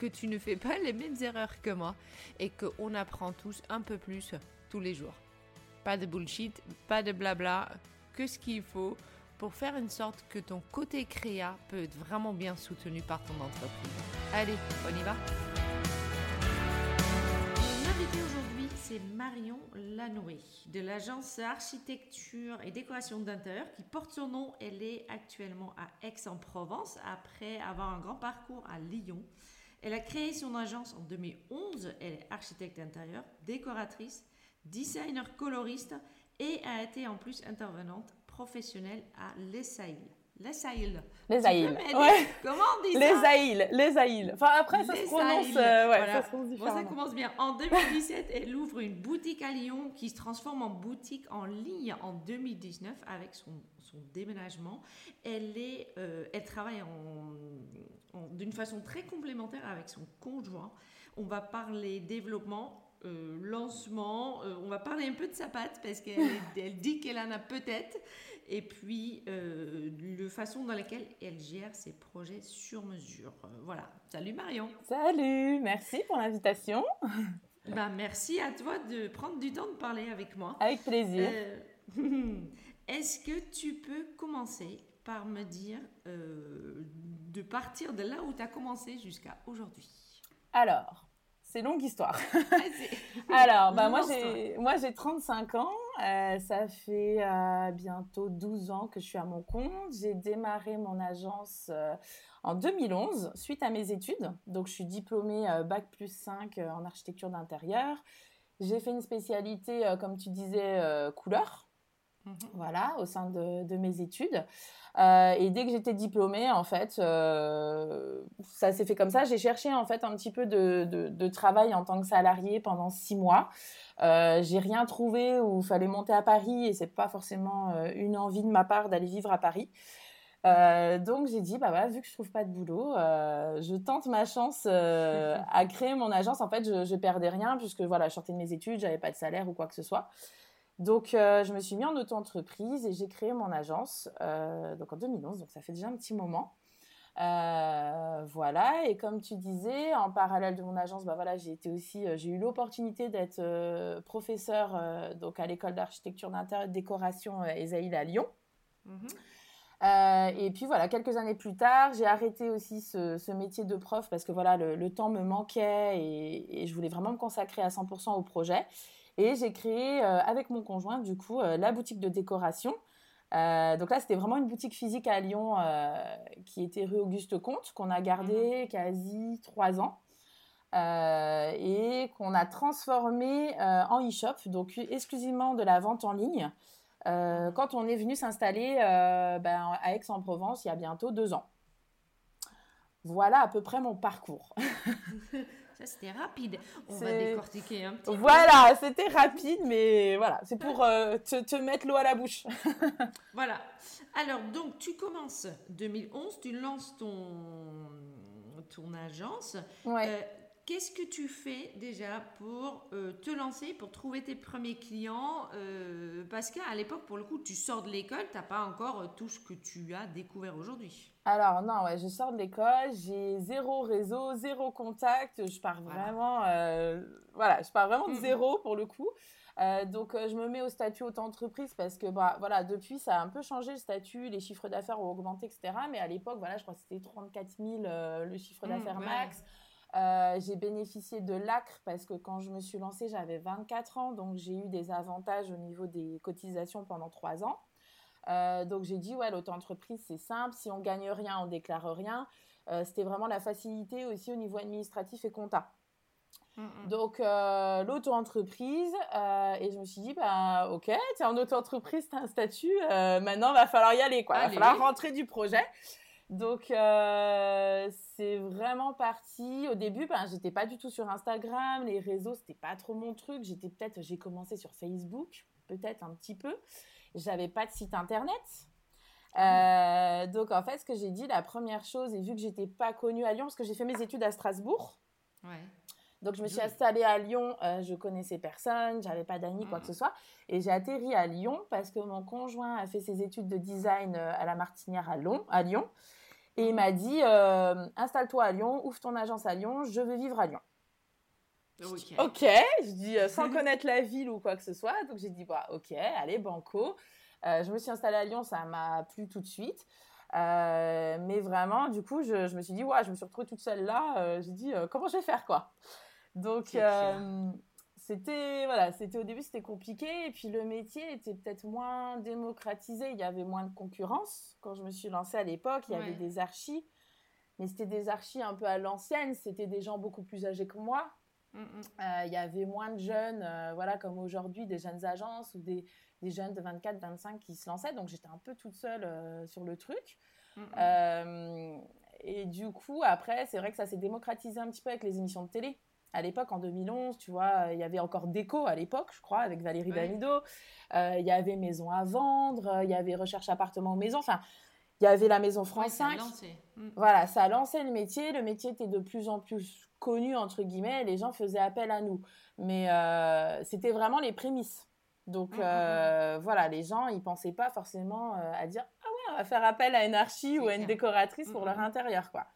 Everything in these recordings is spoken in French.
que tu ne fais pas les mêmes erreurs que moi et qu'on apprend tous un peu plus tous les jours. Pas de bullshit, pas de blabla, que ce qu'il faut pour faire une sorte que ton côté créa peut être vraiment bien soutenu par ton entreprise. Allez, on y va Mon invité aujourd'hui, c'est Marion Lanoué de l'agence architecture et décoration d'intérieur qui porte son nom. Elle est actuellement à Aix-en-Provence après avoir un grand parcours à Lyon. Elle a créé son agence en 2011. Elle est architecte d'intérieur, décoratrice, designer coloriste et a été en plus intervenante professionnelle à l'ESAIL. Les Aïles. Ouais. Comment on dit Les Aïles. Les Aïles. Enfin, après, ça se prononce, Aïles. euh, ouais, Voilà. ça se prononce Bon, ça commence bien. En 2017, elle ouvre une boutique à Lyon qui se transforme en boutique en ligne en 2019 avec son, son déménagement. Elle, est, euh, elle travaille en, en- d'une façon très complémentaire avec son conjoint. On va parler développement. euh, lancement, Euh, on va parler un peu de sa patte parce qu'elle elle dit qu'elle en a peut-être et puis euh, la façon dans laquelle elle gère ses projets sur mesure. Voilà. Salut Marion. Salut, merci pour l'invitation. Bah, merci à toi de prendre du temps de parler avec moi. Avec plaisir. Est-ce que tu peux commencer par me dire de partir de là où tu as commencé jusqu'à aujourd'hui? Alors, c'est longue histoire. Alors, bah, moi, j'ai 35 ans. Euh, ça fait euh, bientôt 12 ans que je suis à mon compte. J'ai démarré mon agence euh, en 2011 suite à mes études. Donc, je suis diplômée Bac plus 5 en architecture d'intérieur. J'ai fait une spécialité, comme tu disais, couleur. Mhm. Voilà, au sein de, de mes études. Euh, et dès que j'étais diplômée, en fait, euh, ça s'est fait comme ça. J'ai cherché en fait un petit peu de, de, travail en tant que salarié pendant six mois. Euh, j'ai rien trouvé où il fallait monter à Paris et c'est pas forcément une envie de ma part d'aller vivre à Paris. Donc j'ai dit bah voilà vu que je trouve pas de boulot, je tente ma chance à créer mon agence. En fait je, je perdais rien puisque voilà je sortais de mes études, j'avais pas de salaire ou quoi que ce soit. Donc, euh, je me suis mis en auto-entreprise et j'ai créé mon agence euh, donc en 2011, donc ça fait déjà un petit moment. Euh, voilà, et comme tu disais, en parallèle de mon agence, bah voilà, j'ai été aussi, j'ai eu l'opportunité d'être professeur donc à l'école d'architecture d'intérieur et de décoration Esaïl à Lyon. Mhm. et puis voilà, quelques années plus tard, j'ai arrêté aussi ce, métier de prof parce que voilà, le, temps me manquait et, et, je voulais vraiment me consacrer à 100% au projet. Et j'ai créé euh, avec mon conjoint, du coup, euh, la boutique de décoration. Euh, donc là, c'était vraiment une boutique physique à Lyon qui était rue Auguste Comte, qu'on a gardé mhm. quasi trois ans. et qu'on a transformé en e-shop, donc exclusivement de la vente en ligne, quand on est venu s'installer ben, à Aix-en-Provence il y a bientôt deux ans. Voilà à peu près mon parcours. c'était rapide. On va décortiquer un petit Voilà, c'était rapide, mais voilà, c'est pour euh, te, mettre l'eau à la bouche. voilà. Alors, donc, tu commences 2011, tu lances ton, ton agence. Ouais. Euh, Qu'est-ce que tu fais déjà pour euh, te lancer, pour trouver tes premiers clients euh, Parce qu'à l'époque, pour le coup, tu sors de l'école, tu n'as pas encore euh, tout ce que tu as découvert aujourd'hui. Alors non, ouais, je sors de l'école, j'ai zéro réseau, zéro contact, je pars vraiment, voilà, je pars vraiment de zéro pour le coup. donc je me mets au statut auto-entreprise parce que bah, voilà, depuis ça a un peu changé le statut, les chiffres d'affaires ont augmenté, etc. Mais à l'époque, voilà, je crois que c'était 34 000 le chiffre mmh, d'affaires max. Euh, j'ai bénéficié de l'ACRE parce que quand je me suis lancée, j'avais 24 ans, donc j'ai eu des avantages au niveau des cotisations pendant 3 ans. Euh, donc j'ai dit, ouais, l'auto-entreprise, c'est simple, si on gagne rien, on déclare rien. Euh, c'était vraiment la facilité aussi au niveau administratif et compta. Mm, mm. Donc l'auto-entreprise, et je me suis dit, bah ok, tu es en auto-entreprise, tu as un statut, maintenant, il va falloir y aller, quoi. Il va falloir rentrer du projet. Donc, euh, c'est vraiment parti. Au début, ben, j'étais pas du tout sur Instagram. Les réseaux, c'était pas trop mon truc. J'étais peut-être, j'ai commencé sur Facebook, peut-être un petit peu. J'avais pas de site internet. Euh, donc, en fait, ce que j'ai dit, la première chose, et vu que j'étais pas connue à Lyon, parce que j'ai fait mes études à Strasbourg. Donc, je me suis installée à Lyon. Euh, je connaissais personne, j'avais pas d'amis, quoi que ce soit. Et j'ai atterri à Lyon parce que mon conjoint a fait ses études de design à la Martinière à Lyon. À Lyon. Et il m'a dit euh, installe-toi à Lyon, ouvre ton agence à Lyon, je veux vivre à Lyon. Ok. je dis euh, sans connaître la ville ou quoi que ce soit. Donc j'ai dit bah ok, allez banco. Euh, je me suis installée à Lyon, ça m'a plu tout de suite. mais vraiment, du coup, je, me suis dit ouais, je me suis retrouvée toute seule là. j'ai dit comment je vais faire quoi? Donc c'était voilà, c'était au début c'était compliqué et puis le métier était peut-être moins démocratisé, il y avait moins de concurrence. Quand je me suis lancée à l'époque, il y avait des archis, mais c'était des archis un peu à l'ancienne, c'était des gens beaucoup plus âgés que moi. Mm, mm. Euh, il y avait moins de jeunes, euh, voilà, comme aujourd'hui, des jeunes agences ou des, des jeunes de 24, 25 qui se lançaient. Donc j'étais un peu toute seule euh, sur le truc. Mm, et du coup, après, c'est vrai que ça s'est démocratisé un petit peu avec les émissions de télé à l'époque, en 2011, tu vois, il y avait encore Déco à l'époque, je crois, avec Valérie Damido. Euh, il y avait Maison à vendre, il y avait Recherche appartement maison. Enfin, il y avait la Maison France 5. Mm. Voilà, ça a lancé le métier. Le métier était de plus en plus connu, entre guillemets. les gens faisaient appel à nous. Mais euh, c'était vraiment les prémices Donc mmh, mmh, voilà, les gens, ils pensaient pas forcément à dire ah ouais, on va faire appel à une archi ou à une décoratrice pour leur intérieur, quoi.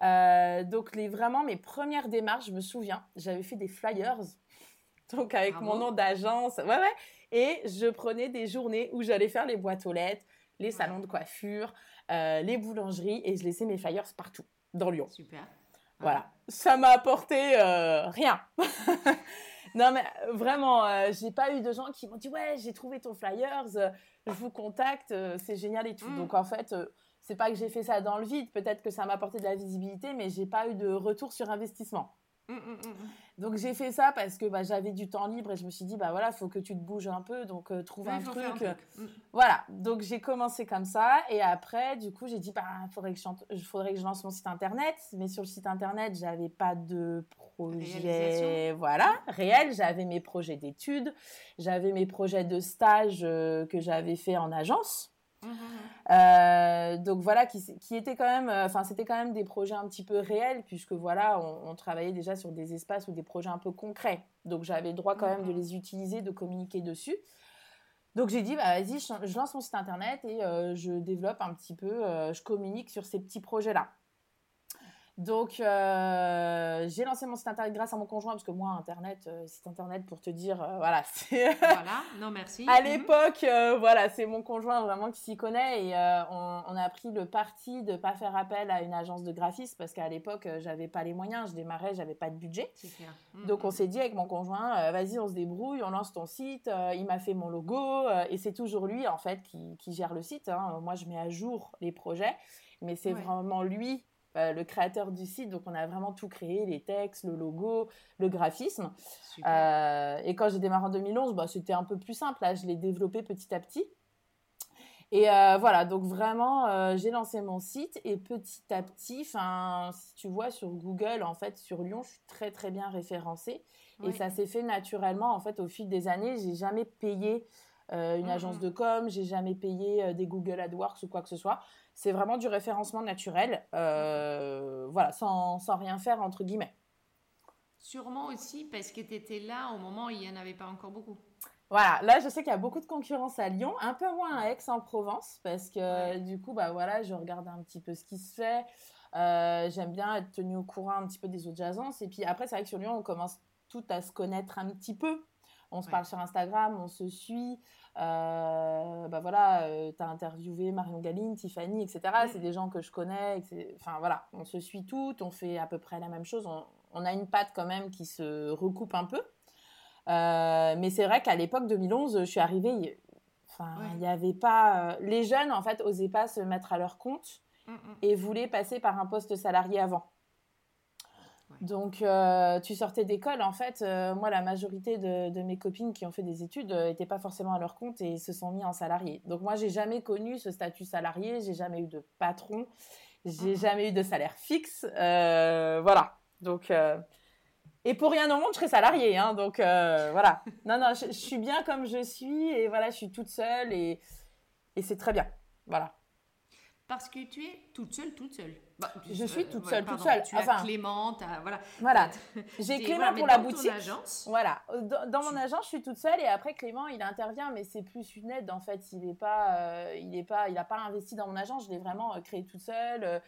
Donc les vraiment mes premières démarches, je me souviens, j'avais fait des flyers, donc avec ah mon nom d'agence, ouais ouais, et je prenais des journées où j'allais faire les boîtes aux lettres, les salons de coiffure, les boulangeries, et je laissais mes flyers partout dans Lyon. Super. Voilà, ça m'a apporté rien. non mais vraiment, j'ai pas eu de gens qui m'ont dit ouais j'ai trouvé ton flyers, je vous contacte, c'est génial et tout. Mmh. Donc en fait, c'est pas que j'ai fait ça dans le vide, peut-être que ça m'a apporté de la visibilité, mais j'ai pas eu de retour sur investissement. Mmh, mmh, donc j'ai fait ça parce que bah, j'avais du temps libre et je me suis dit bah voilà faut que tu te bouges un peu donc euh, trouve un, truc. Voilà donc j'ai commencé comme ça et après du coup j'ai dit bah faudrait que je faudrait que je lance mon site internet mais sur le site internet j'avais pas de projet voilà réel j'avais mes projets d'études j'avais mes projets de stage euh, que j'avais fait en agence Mmh, mmh, mmh. Euh, donc voilà, qui, qui était quand même, euh, enfin c'était quand même des projets un petit peu réels puisque voilà, on, travaillait déjà sur des espaces ou des projets un peu concrets. Donc j'avais le droit quand même de les utiliser, de communiquer dessus. Donc j'ai dit, bah, vas-y, je, lance mon site internet et euh, je développe un petit peu, je communique sur ces petits projets-là. Donc, euh, j'ai lancé mon site internet grâce à mon conjoint, parce que moi, Internet, euh, site internet, pour te dire, euh, voilà, c'est. voilà, non, merci. à mhm. l'époque, voilà, c'est mon conjoint vraiment qui s'y connaît et on, a pris le parti de ne pas faire appel à une agence de graphisme parce qu'à l'époque, j'avais pas les moyens, je démarrais, j'avais pas de budget. Clair. Mhm, Donc, on s'est dit avec mon conjoint, vas-y, on se débrouille, on lance ton site. il m'a fait mon logo et c'est toujours lui, en fait, qui, qui gère le site. Hein. Moi, je mets à jour les projets, mais c'est vraiment lui euh, le créateur du site. Donc, on a vraiment tout créé, les textes, le logo, le graphisme. Euh, et quand j'ai démarré en 2011, bah, c'était un peu plus simple. Là, je l'ai développé petit à petit. Et euh, voilà, donc vraiment, j'ai lancé mon site et petit à petit, si tu vois sur Google, en fait, sur Lyon, je suis très très bien référencée. Et ça s'est fait naturellement, en fait, au fil des années. J'ai jamais payé une mmh, agence de com, j'ai jamais payé des Google AdWords ou quoi que ce soit. C'est vraiment du référencement naturel, euh, voilà, sans, sans, rien faire entre guillemets. Sûrement aussi parce que tu étais là au moment où il n'y en avait pas encore beaucoup. Voilà, là je sais qu'il y a beaucoup de concurrence à Lyon, un peu moins à Aix-en-Provence parce que du coup, bah voilà, je regarde un petit peu ce qui se fait. Euh, j'aime bien être tenue au courant un petit peu des autres agences. Et puis après, c'est vrai que sur Lyon, on commence tout à se connaître un petit peu. On se parle sur Instagram, on se suit. Euh, bah voilà, euh, tu as interviewé Marion Galine, Tiffany, etc. C'est des gens que je connais. Enfin voilà, on se suit toutes, on fait à peu près la même chose. On, a une patte quand même qui se recoupe un peu. Euh, mais c'est vrai qu'à l'époque 2011, je suis arrivée, enfin, il n'y avait pas. les jeunes, en fait, osaient pas se mettre à leur compte mm, mm. et voulaient passer par un poste salarié avant. Donc, euh, tu sortais d'école, en fait, euh, moi, la majorité de, mes copines qui ont fait des études n'étaient euh, pas forcément à leur compte et se sont mis en salarié. Donc, moi, j'ai jamais connu ce statut salarié, j'ai jamais eu de patron, j'ai ah. jamais eu de salaire fixe, voilà. Donc, et pour rien au monde, je serais salariée, hein, donc voilà. Non, non, je, suis bien comme je suis et voilà, je suis toute seule et, et c'est très bien, voilà. Parce que tu es toute seule, toute seule. Bah, je suis toute seule, toute seule. Tu as Clément, voilà. Voilà. J'ai Clément pour la boutique. Voilà. Dans, mon agence, je suis toute seule et après Clément, il intervient, mais c'est plus une aide en fait. Il n'est pas, euh, il est pas, il a pas investi dans mon agence. Je l'ai vraiment euh, créé toute seule. Euh,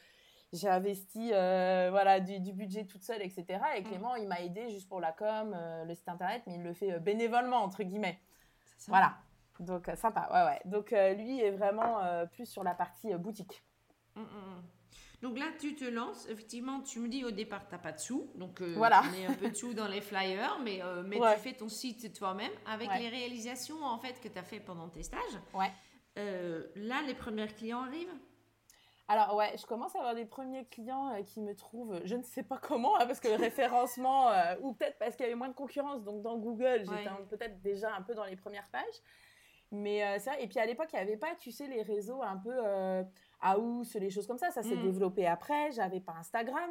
j'ai investi voilà du, budget toute seule, etc. Et mm. Clément, il m'a aidé juste pour la com, le site internet, mais il le fait bénévolement entre guillemets. Voilà. Donc sympa, ouais ouais. Donc lui est vraiment plus sur la partie boutique. Mm, mm, donc là, tu te lances. Effectivement, tu me dis au départ, tu n'as pas de sous. Donc, euh, voilà. tu mets un peu de sous dans les flyers, mais, euh, mais tu fais ton site toi-même avec les réalisations en fait que tu as fait pendant tes stages. Ouais. Euh, là, les premiers clients arrivent? Alors ouais, je commence à avoir des premiers clients qui me trouvent, je ne sais pas comment, hein, parce que le référencement, ou peut-être parce qu'il y avait moins de concurrence, donc dans Google, j'étais peut-être déjà un peu dans les premières pages. Mais ça, et puis à l'époque, il n'y avait pas, tu sais, les réseaux un peu Aous, les choses comme ça. Ça s'est mm. développé après. J'avais pas Instagram.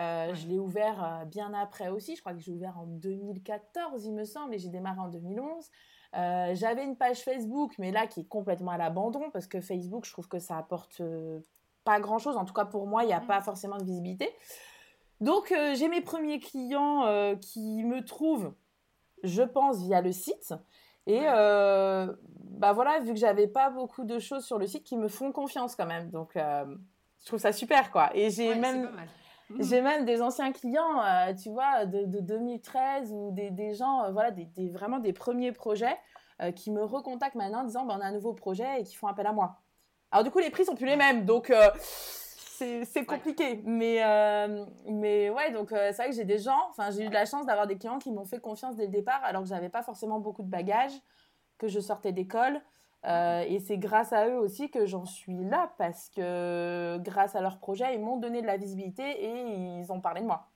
Euh, je l'ai ouvert euh, bien après aussi. Je crois que j'ai ouvert en 2014, il me semble, et j'ai démarré en 2011. Euh, j'avais une page Facebook, mais là qui est complètement à l'abandon parce que Facebook, je trouve que ça apporte pas grand chose. En tout cas, pour moi, il n'y a mm. pas forcément de visibilité. Donc, j'ai mes premiers clients qui me trouvent, je pense, via le site. Et bah voilà, vu que j'avais pas beaucoup de choses sur le site qui me font confiance quand même. Donc, je trouve ça super, quoi. Et j'ai même... J'ai même des anciens clients, tu vois, de, 2013 ou des, des gens, voilà, des, vraiment des premiers projets qui me recontactent maintenant en disant bah, on a un nouveau projet et qui font appel à moi. Alors du coup, les prix sont plus les mêmes, donc c'est compliqué. Mais, euh, mais ouais, donc euh, c'est vrai que j'ai des gens, enfin, j'ai eu de la chance d'avoir des clients qui m'ont fait confiance dès le départ, alors que j'avais pas forcément beaucoup de bagages, que je sortais d'école. Euh, et c'est grâce à eux aussi que j'en suis là, parce que grâce à leur projet, ils m'ont donné de la visibilité et ils ont parlé de moi.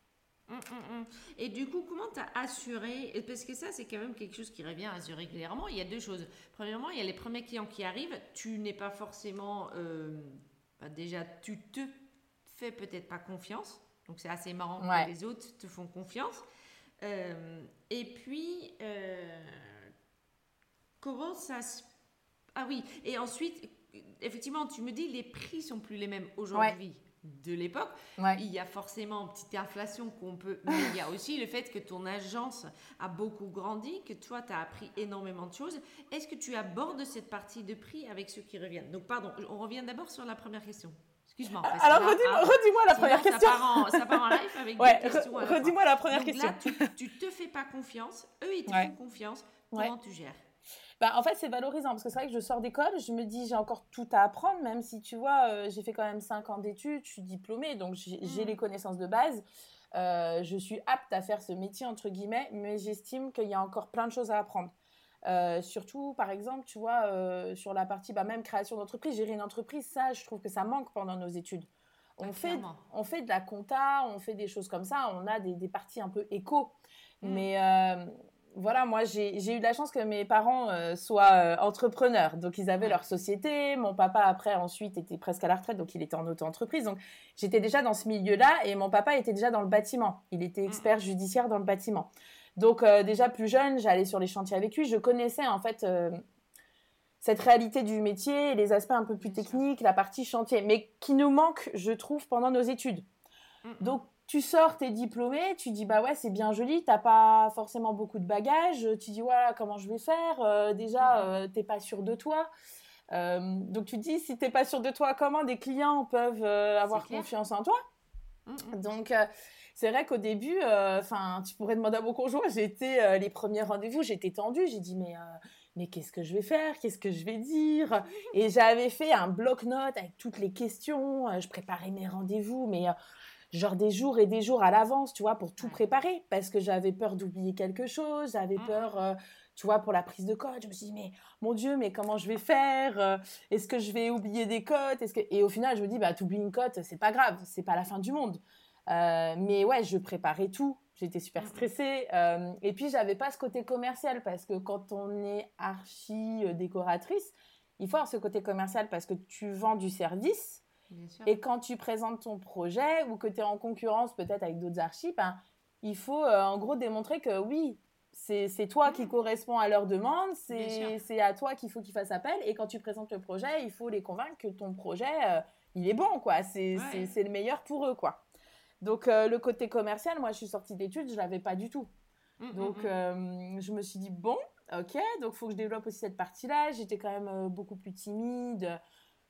Hum, hum, hum. Et du coup, comment tu as assuré Parce que ça, c'est quand même quelque chose qui revient assez régulièrement. Il y a deux choses. Premièrement, il y a les premiers clients qui arrivent. Tu n'es pas forcément bah, déjà tu te fais peut-être pas confiance. Donc c'est assez marrant que les autres te font confiance. Euh, et puis, euh, comment ça se... Ah oui, et ensuite, effectivement, tu me dis, les prix sont plus les mêmes aujourd'hui. De l'époque. Il y a forcément une petite inflation qu'on peut... Mais il y a aussi le fait que ton agence a beaucoup grandi, que toi, tu as appris énormément de choses. Est-ce que tu abordes cette partie de prix avec ceux qui reviennent? Donc, pardon, on revient d'abord sur la première question. Excuse-moi. Alors, redis-moi la première question. Ça part, en, live avec ouais, des questions. Redis-moi la première question. Là, tu, tu te fais pas confiance, eux, ils te font confiance. Comment tu gères? Bah, en fait, c'est valorisant parce que c'est vrai que je sors d'école, je me dis j'ai encore tout à apprendre, même si tu vois, euh, j'ai fait quand même 5 ans d'études, je suis diplômée, donc j'ai mmh. les connaissances de base. Euh, je suis apte à faire ce métier, entre guillemets, mais j'estime qu'il y a encore plein de choses à apprendre. Euh, surtout, par exemple, tu vois, sur la partie bah, même création d'entreprise, gérer une entreprise, ça, je trouve que ça manque pendant nos études. On, fait, on fait de la compta, on fait des choses comme ça, on a des, des parties un peu éco. Mmh. Mais voilà, moi, j'ai eu de la chance que mes parents euh, soient euh, entrepreneurs. Donc, ils avaient leur société. Mon papa, après, ensuite, était presque à la retraite. Donc, il était en auto-entreprise. Donc, j'étais déjà dans ce milieu-là. Et mon papa était déjà dans le bâtiment. Il était mm. expert judiciaire dans le bâtiment. Donc, euh, déjà plus jeune, j'allais sur les chantiers avec lui. Je connaissais, en fait, cette réalité du métier, les aspects un peu plus techniques, la partie chantier. Mais qui nous manque, je trouve, pendant nos études. Mm, mm. Donc, tu sors, t'es diplômé, tu dis bah ouais c'est bien joli, t'as pas forcément beaucoup de bagages, tu dis voilà comment je vais faire, euh, déjà euh, t'es pas sûr de toi, euh, donc tu te dis si t'es pas sûr de toi, comment des clients peuvent avoir confiance en toi? Mmh, mmh. Donc c'est vrai qu'au début, enfin tu pourrais demander à mon conjoint, j'étais les premiers rendez-vous, j'étais tendue, j'ai dit mais mais qu'est-ce que je vais faire? Qu'est-ce que je vais dire? Et j'avais fait un bloc-notes avec toutes les questions. Je préparais mes rendez-vous, mais genre des jours et des jours à l'avance, tu vois, pour tout préparer, parce que j'avais peur d'oublier quelque chose, j'avais mmh. peur, euh, tu vois, pour la prise de code. Je me suis dit, mais mon Dieu, mais comment je vais faire euh, Est-ce que je vais oublier des que... Et au final, je me dis, bah, oublies une cote, c'est pas grave, c'est pas la fin du monde. Euh, mais ouais, je préparais tout. J'étais super mmh. stressée. et puis, j'avais pas ce côté commercial parce que quand on est archi décoratrice, il faut avoir ce côté commercial parce que tu vends du service. Et quand tu présentes ton projet ou que tu es en concurrence peut-être avec d'autres archives, ben, il faut euh, en gros démontrer que oui, c'est toi qui mm. correspond à leurs demandes, c'est à toi qu'il faut qu'ils fassent appel. Et quand tu présentes le projet, il faut les convaincre que ton projet, euh, il est bon, quoi. C'est le meilleur pour eux, quoi. Donc, euh, le côté commercial, moi, je suis sortie d'études, je l'avais pas du tout. Mm, mm, donc, je me suis dit, bon, ok, donc il faut que je développe aussi cette partie-là. J'étais quand même beaucoup plus timide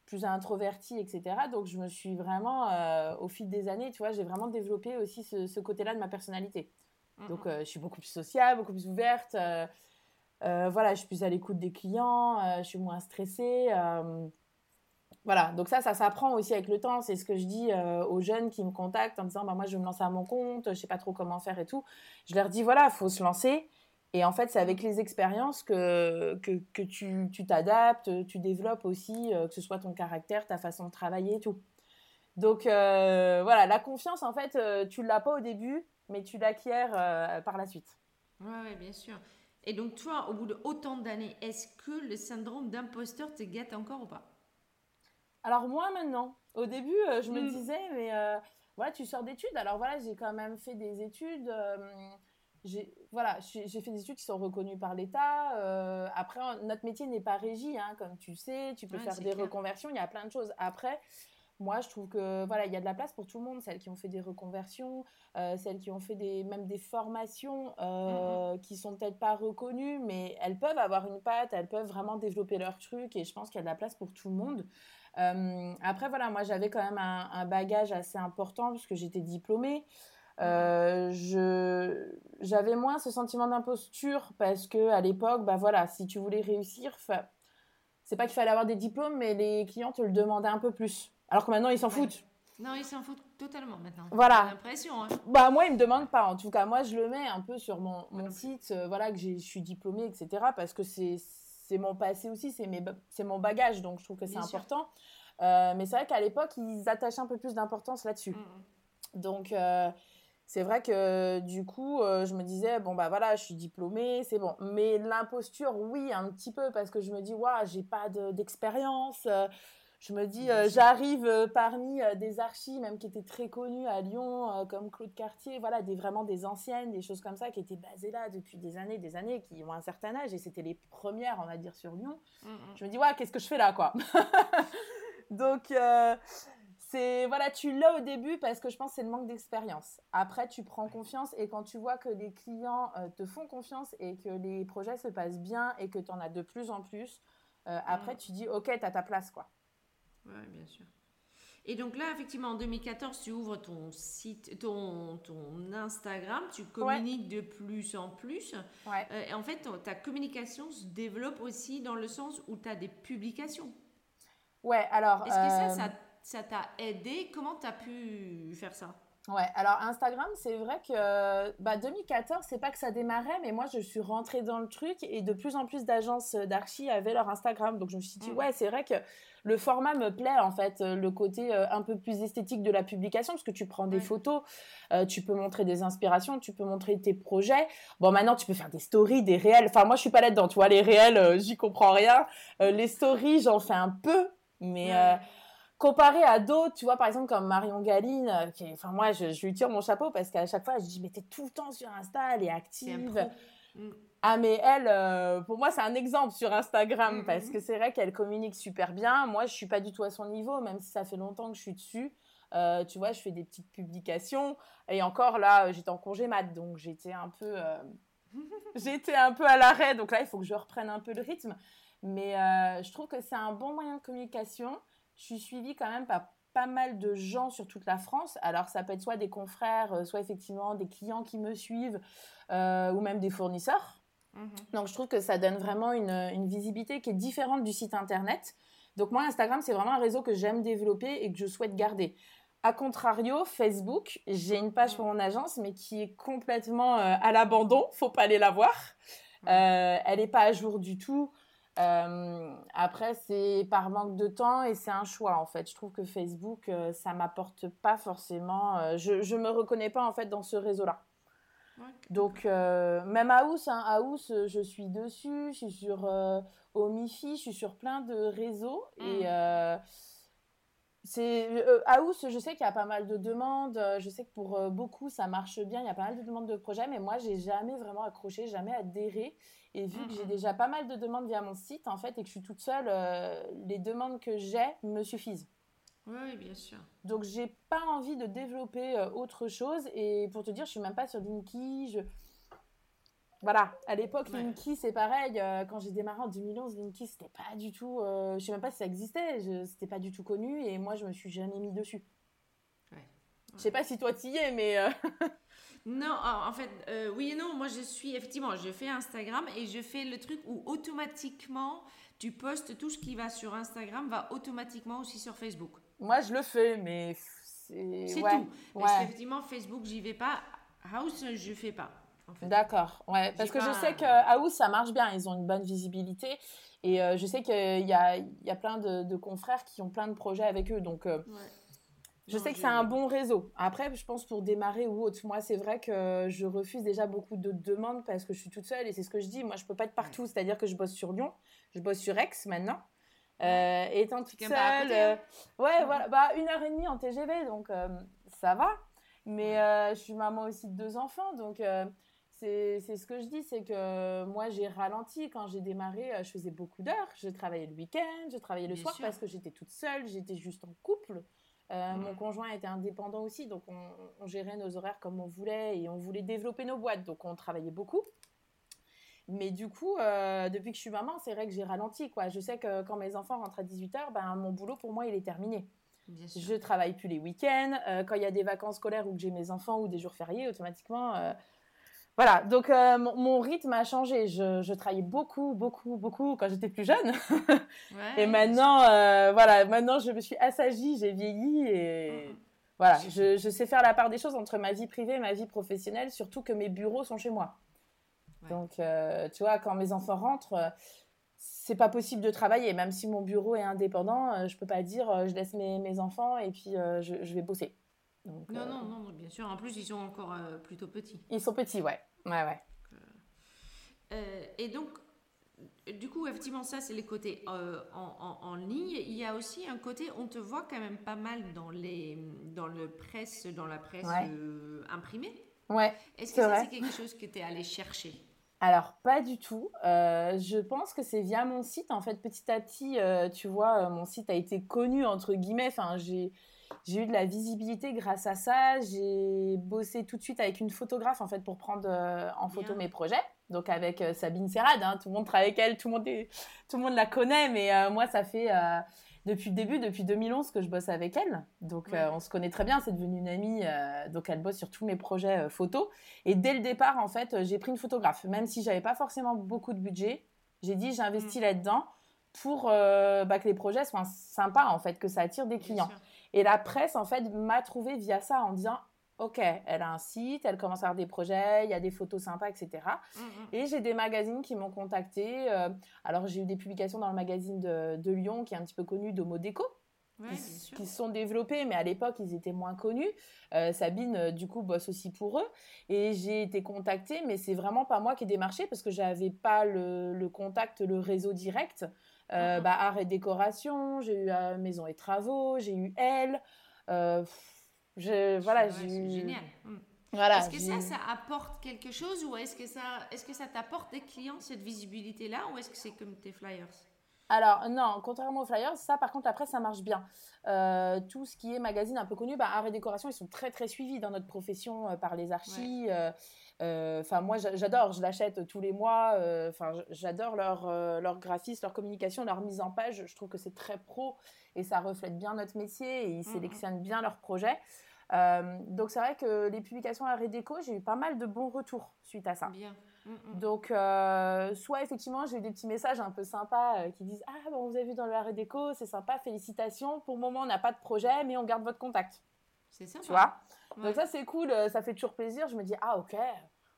plus introvertie, etc. Donc, je me suis vraiment, euh, au fil des années, tu vois, j'ai vraiment développé aussi ce, côté-là de ma personnalité. Mm-hmm. Donc, euh, je suis beaucoup plus sociable, beaucoup plus ouverte. Euh, voilà, je suis plus à l'écoute des clients, je suis moins stressée. voilà, donc ça, ça s'apprend aussi avec le temps. C'est ce que je dis aux jeunes qui me contactent en disant, bah, moi, je vais me lancer à mon compte, je sais pas trop comment faire et tout. Je leur dis, voilà, il faut se lancer. Et en fait, c'est avec les expériences que, que, que tu t'adaptes, tu, développes aussi, euh, que ce soit ton caractère, ta façon de travailler et tout. Donc euh, voilà, la confiance, en fait, euh, tu ne l'as pas au début, mais tu l'acquiers par la suite. Oui, ouais, bien sûr. Et donc toi, au bout de autant d'années, est-ce que le syndrome d'imposteur te guette encore ou pas? Alors moi maintenant, au début, je me hmm. disais, mais voilà, tu sors d'études. Alors voilà, j'ai quand même fait des études j'ai voilà, j'ai fait des études qui sont reconnues par l'État. Euh, après, notre métier n'est pas régi, hein, comme tu sais. Tu peux faire des reconversions, il y a plein de choses. Après, moi, je trouve que voilà, il y a de la place pour tout le monde. Celles qui ont fait des reconversions, euh, celles qui ont fait des, même des formations euh, mm-hmm. qui sont peut-être pas reconnues, mais elles peuvent avoir une patte, elles peuvent vraiment développer leur truc. Et je pense qu'il y a de la place pour tout le monde. Euh, après, voilà, moi, j'avais quand même un, bagage assez important puisque j'étais diplômée. Mm-hmm. je j'avais moins ce sentiment d'imposture parce que à l'époque bah voilà si tu voulais réussir c'est pas qu'il fallait avoir des diplômes mais les clients te le demandaient un peu plus alors que maintenant, ils s'en foutent. Non, ils s'en foutent totalement maintenant. Voilà. L'impression. Hein. Bah, moi, ils me demandent pas. En tout cas, moi, je le mets un peu sur mon, mon site, euh, voilà, que je suis diplômée, etc. Parce que c'est mon passé aussi, c'est mon bagage. Donc, je trouve que c'est important. Euh, mais c'est vrai qu'à l'époque, ils attachaient un peu plus d'importance là-dessus. Mm, mm. Donc, euh, c'est vrai que du coup, je me disais, bon, bah voilà, je suis diplômée, c'est bon. Mais l'imposture, oui, un petit peu, parce que je me dis, waouh, j'ai pas d'expérience. Je me dis, euh, j'arrive euh, parmi euh, des archives, même qui étaient très connues à Lyon, comme Claude Cartier, voilà, des, vraiment des anciennes, des choses comme ça, qui étaient basées là depuis des années, des années, qui ont un certain âge, et c'était les premières, on va dire, sur Lyon. Mm, mm. Je me dis, ouais, qu'est-ce que je fais là, quoi? Donc, c'est, voilà, tu l'as au début parce que je pense que c'est le manque d'expérience. Après, tu prends confiance, et quand tu vois que les clients te font confiance, et que les projets se passent bien, et que tu en as de plus en plus, après, mm. tu dis, ok, tu as ta place, quoi. Oui, bien sûr. Et donc là, effectivement, en 2014, tu ouvres ton site, ton, ton Instagram, tu communiques de plus en plus. Ouais. Euh, et en fait, ta communication se développe aussi dans le sens où tu as des publications. Ouais, alors. Est-ce que ça, euh, ça t'a aidé? Comment tu as pu faire ça? Ouais, alors Instagram, c'est vrai que bah, 2014, c'est pas que ça démarrait, mais moi je suis rentrée dans le truc et de plus en plus d'agences d'archi avaient leur Instagram. Donc je me suis dit, mm. ouais, c'est vrai que le format me plaît en fait, euh, le côté euh, un peu plus esthétique de la publication, parce que tu prends des photos, euh, tu peux montrer des inspirations, tu peux montrer tes projets. Bon, maintenant tu peux faire des stories, des réels. Enfin, moi je suis pas là-dedans, tu vois, les réels, j'y comprends rien. les stories, j'en fais un peu, mais comparé à d'autres, tu vois, par exemple, comme Marion Galine, qui enfin, moi, je, lui tire mon chapeau parce qu'à chaque fois, je dis, mais t'es tout le temps sur Insta, elle est active. Ah, mais elle, euh, pour moi, c'est un exemple sur Instagram mm, parce mm. que c'est vrai qu'elle communique super bien. Moi, je suis pas du tout à son niveau, même si ça fait longtemps que je suis dessus. Euh, tu vois, je fais des petites publications. Et encore là, j'étais en congé mat, donc j'étais un peu, euh, j'étais un peu à l'arrêt. Donc là, il faut que je reprenne un peu le rythme. Mais je trouve que c'est un bon moyen de communication. Je suis suivie quand même par pas mal de gens sur toute la France. Alors, ça peut être soit des confrères, soit effectivement des clients qui me suivent, ou même des fournisseurs. Mhm. Donc, je trouve que ça donne vraiment une, visibilité qui est différente du site internet. Donc, moi, Instagram, c'est vraiment un réseau que j'aime développer et que je souhaite garder. A contrario, Facebook, j'ai une page pour mon agence, mais qui est complètement euh, à l'abandon. Faut pas aller la voir. Euh, elle n'est pas à jour du tout. Euh, après, c'est par manque de temps et c'est un choix en fait. Je trouve que Facebook, ça m'apporte pas forcément. je, je me reconnais pas en fait dans ce réseau-là. Donc, euh, même House, hein, House, je suis dessus, je suis sur euh, Omifi, je suis sur plein de réseaux. Et mm. euh, c'est euh, House, je sais qu'il y a pas mal de demandes, je sais que pour beaucoup ça marche bien, il y a pas mal de demandes de projets, mais moi j'ai jamais vraiment accroché, jamais adhéré. Et vu que j'ai déjà pas mal de demandes via mon site en fait et que je suis toute seule, les demandes que j'ai me suffisent. Oui, bien sûr. Donc, j'ai pas envie de développer euh, autre chose. Et pour te dire, je suis même pas sur Linky. Je... Voilà, à l'époque, Linky, c'est pareil. Euh, quand j'ai démarré en 2011, Linky, c'était pas du tout. Euh, je sais même pas si ça existait. Je... C'était pas du tout connu. Et moi, je me suis jamais mis dessus. Ouais. Je sais pas si toi t'y es, mais. non, en fait, oui et non. Moi, je suis effectivement, je fais Instagram et je fais le truc où automatiquement, tu postes tout ce qui va sur Instagram, va automatiquement aussi sur Facebook. Moi, je le fais, mais c'est. C'est tout. Parce qu'effectivement, Facebook, j'y vais pas. House, je fais pas. D'accord, ouais, parce que je sais que House, ça marche bien, ils ont une bonne visibilité. Et euh, je sais qu'il y a, y a plein de, confrères qui ont plein de projets avec eux. Donc, euh, je sais que c'est un bon réseau. Après, je pense pour démarrer ou autre, moi, c'est vrai que je refuse déjà beaucoup de demandes parce que je suis toute seule et c'est ce que je dis. Moi, je peux pas être partout. C'est-à-dire que je bosse sur Lyon, je bosse sur Aix maintenant. Euh, étant toute seule, euh, ouais, voilà, bah une heure et demie en TGV, donc euh, ça va. Mais euh, je suis maman aussi de deux enfants, donc c'est ce que je dis, c'est que moi j'ai ralenti quand j'ai démarré. je faisais beaucoup d'heures, je travaillais le week-end, je travaillais le soir parce que j'étais toute seule, j'étais juste en couple. Mon conjoint était indépendant aussi, donc on, gérait nos horaires comme on voulait et on voulait développer nos boîtes, donc on travaillait beaucoup. Mais du coup, depuis que je suis maman, c'est vrai que j'ai ralenti. Quoi. Je sais que quand mes enfants rentrent à 18h, ben, mon boulot, pour moi, il est terminé. Je travaille plus les week-ends. quand il y a des vacances scolaires ou que j'ai mes enfants ou des jours fériés, automatiquement, voilà, donc euh, mon, rythme a changé. Je, travaillais beaucoup, beaucoup, beaucoup quand j'étais plus jeune. et maintenant, euh, voilà, maintenant je me suis assagie, j'ai vieilli et voilà, je, sais faire la part des choses entre ma vie privée et ma vie professionnelle, surtout que mes bureaux sont chez moi. Donc, euh, tu vois, quand mes enfants rentrent, c'est pas possible de travailler. Même si mon bureau est indépendant, je peux pas dire je laisse mes, enfants et puis je, vais bosser. non, non, non, bien sûr. En plus, ils sont encore plutôt petits. Ils sont petits, ouais. Ouais, ouais. Euh, et donc, du coup, effectivement, ça, c'est les côtés euh, en, en, ligne. Il y a aussi un côté, on te voit quand même pas mal dans, les, dans, le presse, dans la presse euh, imprimée. Ouais. Est-ce que c'est quelque chose que tu es allé chercher? Alors, pas du tout. je pense que c'est via mon site. En fait, petit à petit, tu vois, mon site a été connu, entre guillemets. Enfin, j'ai j'ai eu de la visibilité grâce à ça. J'ai bossé tout de suite avec une photographe en fait pour prendre euh, en photo mes projets. Donc avec euh, Sabine Serrade, hein. tout le monde travaille avec elle, tout le monde, tout le monde la connaît, mais euh, moi ça fait depuis le début, depuis 2011 que je bosse avec elle. Donc on se connaît très bien, c'est devenu une amie. donc elle bosse sur tous mes projets photos. Et dès le départ en fait, j'ai pris une photographe, même si j'avais pas forcément beaucoup de budget. J'ai dit j'investis mmh. là-dedans pour bah, que les projets soient sympas en fait, que ça attire des clients. Et la presse, en fait, m'a trouvé via ça en disant Ok, elle a un site, elle commence à avoir des projets, il y a des photos sympas, etc. Mm, mm. Et j'ai des magazines qui m'ont contacté. Euh, alors, j'ai eu des publications dans le magazine de, Lyon, qui est un petit peu connu, d'Homo Déco. qui, se sont développés, mais à l'époque, ils étaient moins connus. Euh, Sabine, euh, du coup, bosse aussi pour eux. Et j'ai été contactée, mais c'est vraiment pas moi qui ai démarché parce que j'avais pas le, le, contact, le réseau direct. Euh, bah, art et décoration, j'ai eu euh, maison et travaux, j'ai eu elle. Euh, je, voilà, j'ai génial. Mm. Voilà, est-ce que ça, ça apporte quelque chose ou est-ce que ça, est-ce que ça t'apporte des clients cette visibilité-là ou est-ce que c'est comme tes flyers? Alors non, contrairement aux flyers, ça par contre après ça marche bien. tout ce qui est magazine un peu connu, bah, art et décoration, ils sont très très suivis dans notre profession par les archis. Euh, enfin, moi, j'adore, je l'achète tous les mois. Euh, enfin, j'adore leur, euh, leur graphisme, leur communication, leur mise en page. Je trouve que c'est très pro et ça reflète bien notre métier et ils mmh, mmh. sélectionnent bien leurs projets. donc, c'est vrai que les publications à Redeco, j'ai eu pas mal de bons retours suite à ça. Bien. Mmh, donc, soit effectivement, j'ai eu des petits messages un peu sympas qui disent Ah, bon, vous avez vu dans le Redeco, c'est sympa, félicitations. Pour le moment, on n'a pas de projet, mais on garde votre contact. C'est ça. Tu vois? Donc ça, c'est cool, euh, ça fait toujours plaisir. Je me dis, ah ok,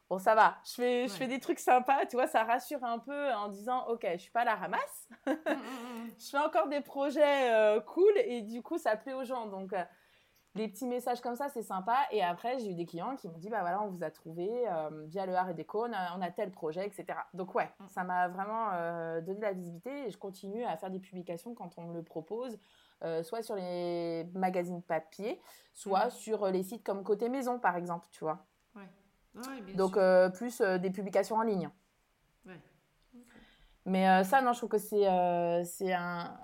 bon ça va, je fais, je fais des trucs sympas, tu vois, ça rassure un peu en disant, ok, je suis pas à la ramasse, mm, mm, mm, je fais encore des projets euh, cool et du coup, ça plaît aux gens. Donc, euh, les petits messages comme ça, c'est sympa. Et après, j'ai eu des clients qui m'ont dit, bah voilà, on vous a trouvé via le Art et Déco, on a, on a, tel projet, etc. Donc ouais, ça m'a vraiment donné de la visibilité et je continue à faire des publications quand on me le propose. Euh, soit sur les magazines papier, soit mhm. sur euh, les sites comme Côté Maison, par exemple, tu vois. Ouais. Donc, euh, plus des publications en ligne. Ouais. Mais ça, non, je trouve que c'est c'est un,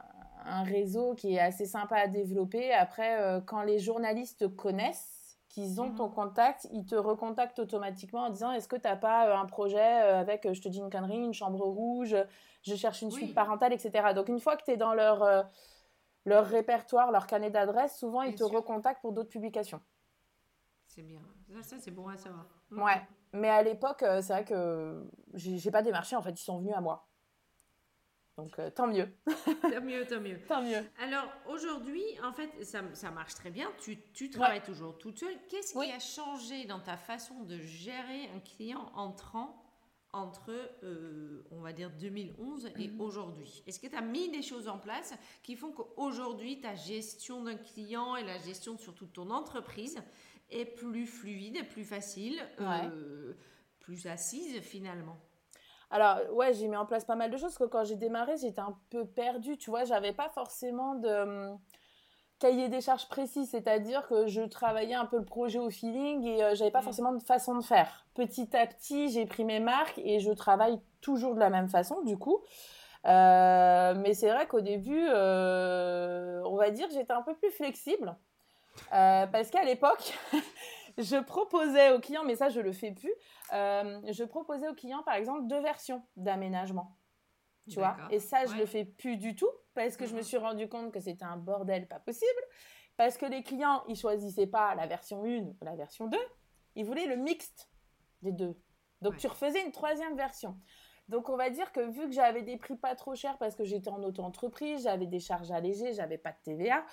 un, réseau qui est assez sympa à développer. Après, quand les journalistes connaissent, qu'ils ont ton mhm. contact, ils te recontactent automatiquement en disant est-ce que tu n'as pas un projet avec, je te dis une connerie, une chambre rouge, je cherche une suite parentale, etc. Donc une fois que tu es dans leur, leur répertoire, leur carnet d'adresses, souvent ils te recontactent pour d'autres publications. C'est bien. Ça, c'est bon à savoir. Ouais. Mais à l'époque, euh, c'est vrai que j'ai pas démarché. En fait, ils sont venus à moi. Donc, euh, tant mieux. tant mieux, tant mieux. tant mieux. Alors, aujourd'hui, en fait, ça, ça, marche très bien. Tu, tu travailles toujours toute seule. Qu'est-ce qui a changé dans ta façon de gérer un client entrant entre, euh, on va dire, 2011 et mhm. aujourd'hui. Est-ce que tu as mis des choses en place qui font qu'aujourd'hui, ta gestion d'un client et la gestion surtout de ton entreprise est plus fluide, plus facile, euh, plus assise finalement? Alors, ouais, j'ai mis en place pas mal de choses, parce que quand j'ai démarré, j'étais un peu perdue, tu vois, j'avais pas forcément de hum, cahier des charges précis, c'est-à-dire que je travaillais un peu le projet au feeling et euh, j'avais pas mm. forcément de façon de faire. Petit à petit, j'ai pris mes marques et je travaille toujours de la même façon, du coup. Euh, mais c'est vrai qu'au début, euh, on va dire, j'étais un peu plus flexible. parce qu'à l'époque, je proposais aux clients, mais ça je le fais plus, je proposais aux clients par exemple deux versions d'aménagement. Tu vois Et ça, je ne le fais plus du tout parce que je me suis rendu compte que c'était un bordel pas possible. Parce que les clients, ils choisissaient pas la version 1 ou la version 2, ils voulaient le mixte des deux. Donc tu refaisais une troisième version. Donc on va dire que vu que j'avais des prix pas trop chers parce que j'étais en auto-entreprise, j'avais des charges allégées, j'avais pas de TVA,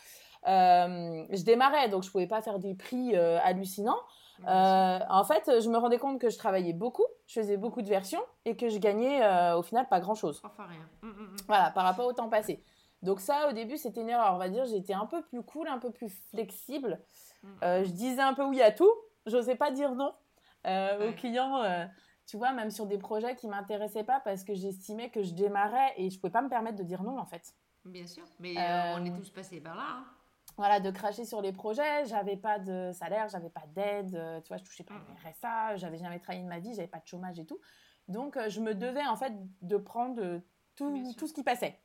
euh, je démarrais donc je pouvais pas faire des prix euh, hallucinants. Euh, en fait, je me rendais compte que je travaillais beaucoup, je faisais beaucoup de versions et que je gagnais au final pas grand chose. Enfin rien. Mmh, mmh, mmh. Voilà, par rapport au temps passé. Donc ça, au début, c'était une erreur. On va dire, j'étais un peu plus cool, un peu plus flexible. Mm. Euh, je disais un peu oui à tout. J'osais pas dire non euh, aux clients. Euh, tu vois, même sur des projets qui m'intéressaient pas parce que j'estimais que je démarrais et je pouvais pas me permettre de dire non en fait. Bien sûr, mais on est tous passés par là. Hein. Voilà, de cracher sur les projets. J'avais pas de salaire, j'avais pas d'aide. tu vois, je touchais pas mm. RSA, j'avais jamais travaillé de ma vie, j'avais pas de chômage et tout. Donc, je me devais en fait de prendre tout, tout ce qui passait.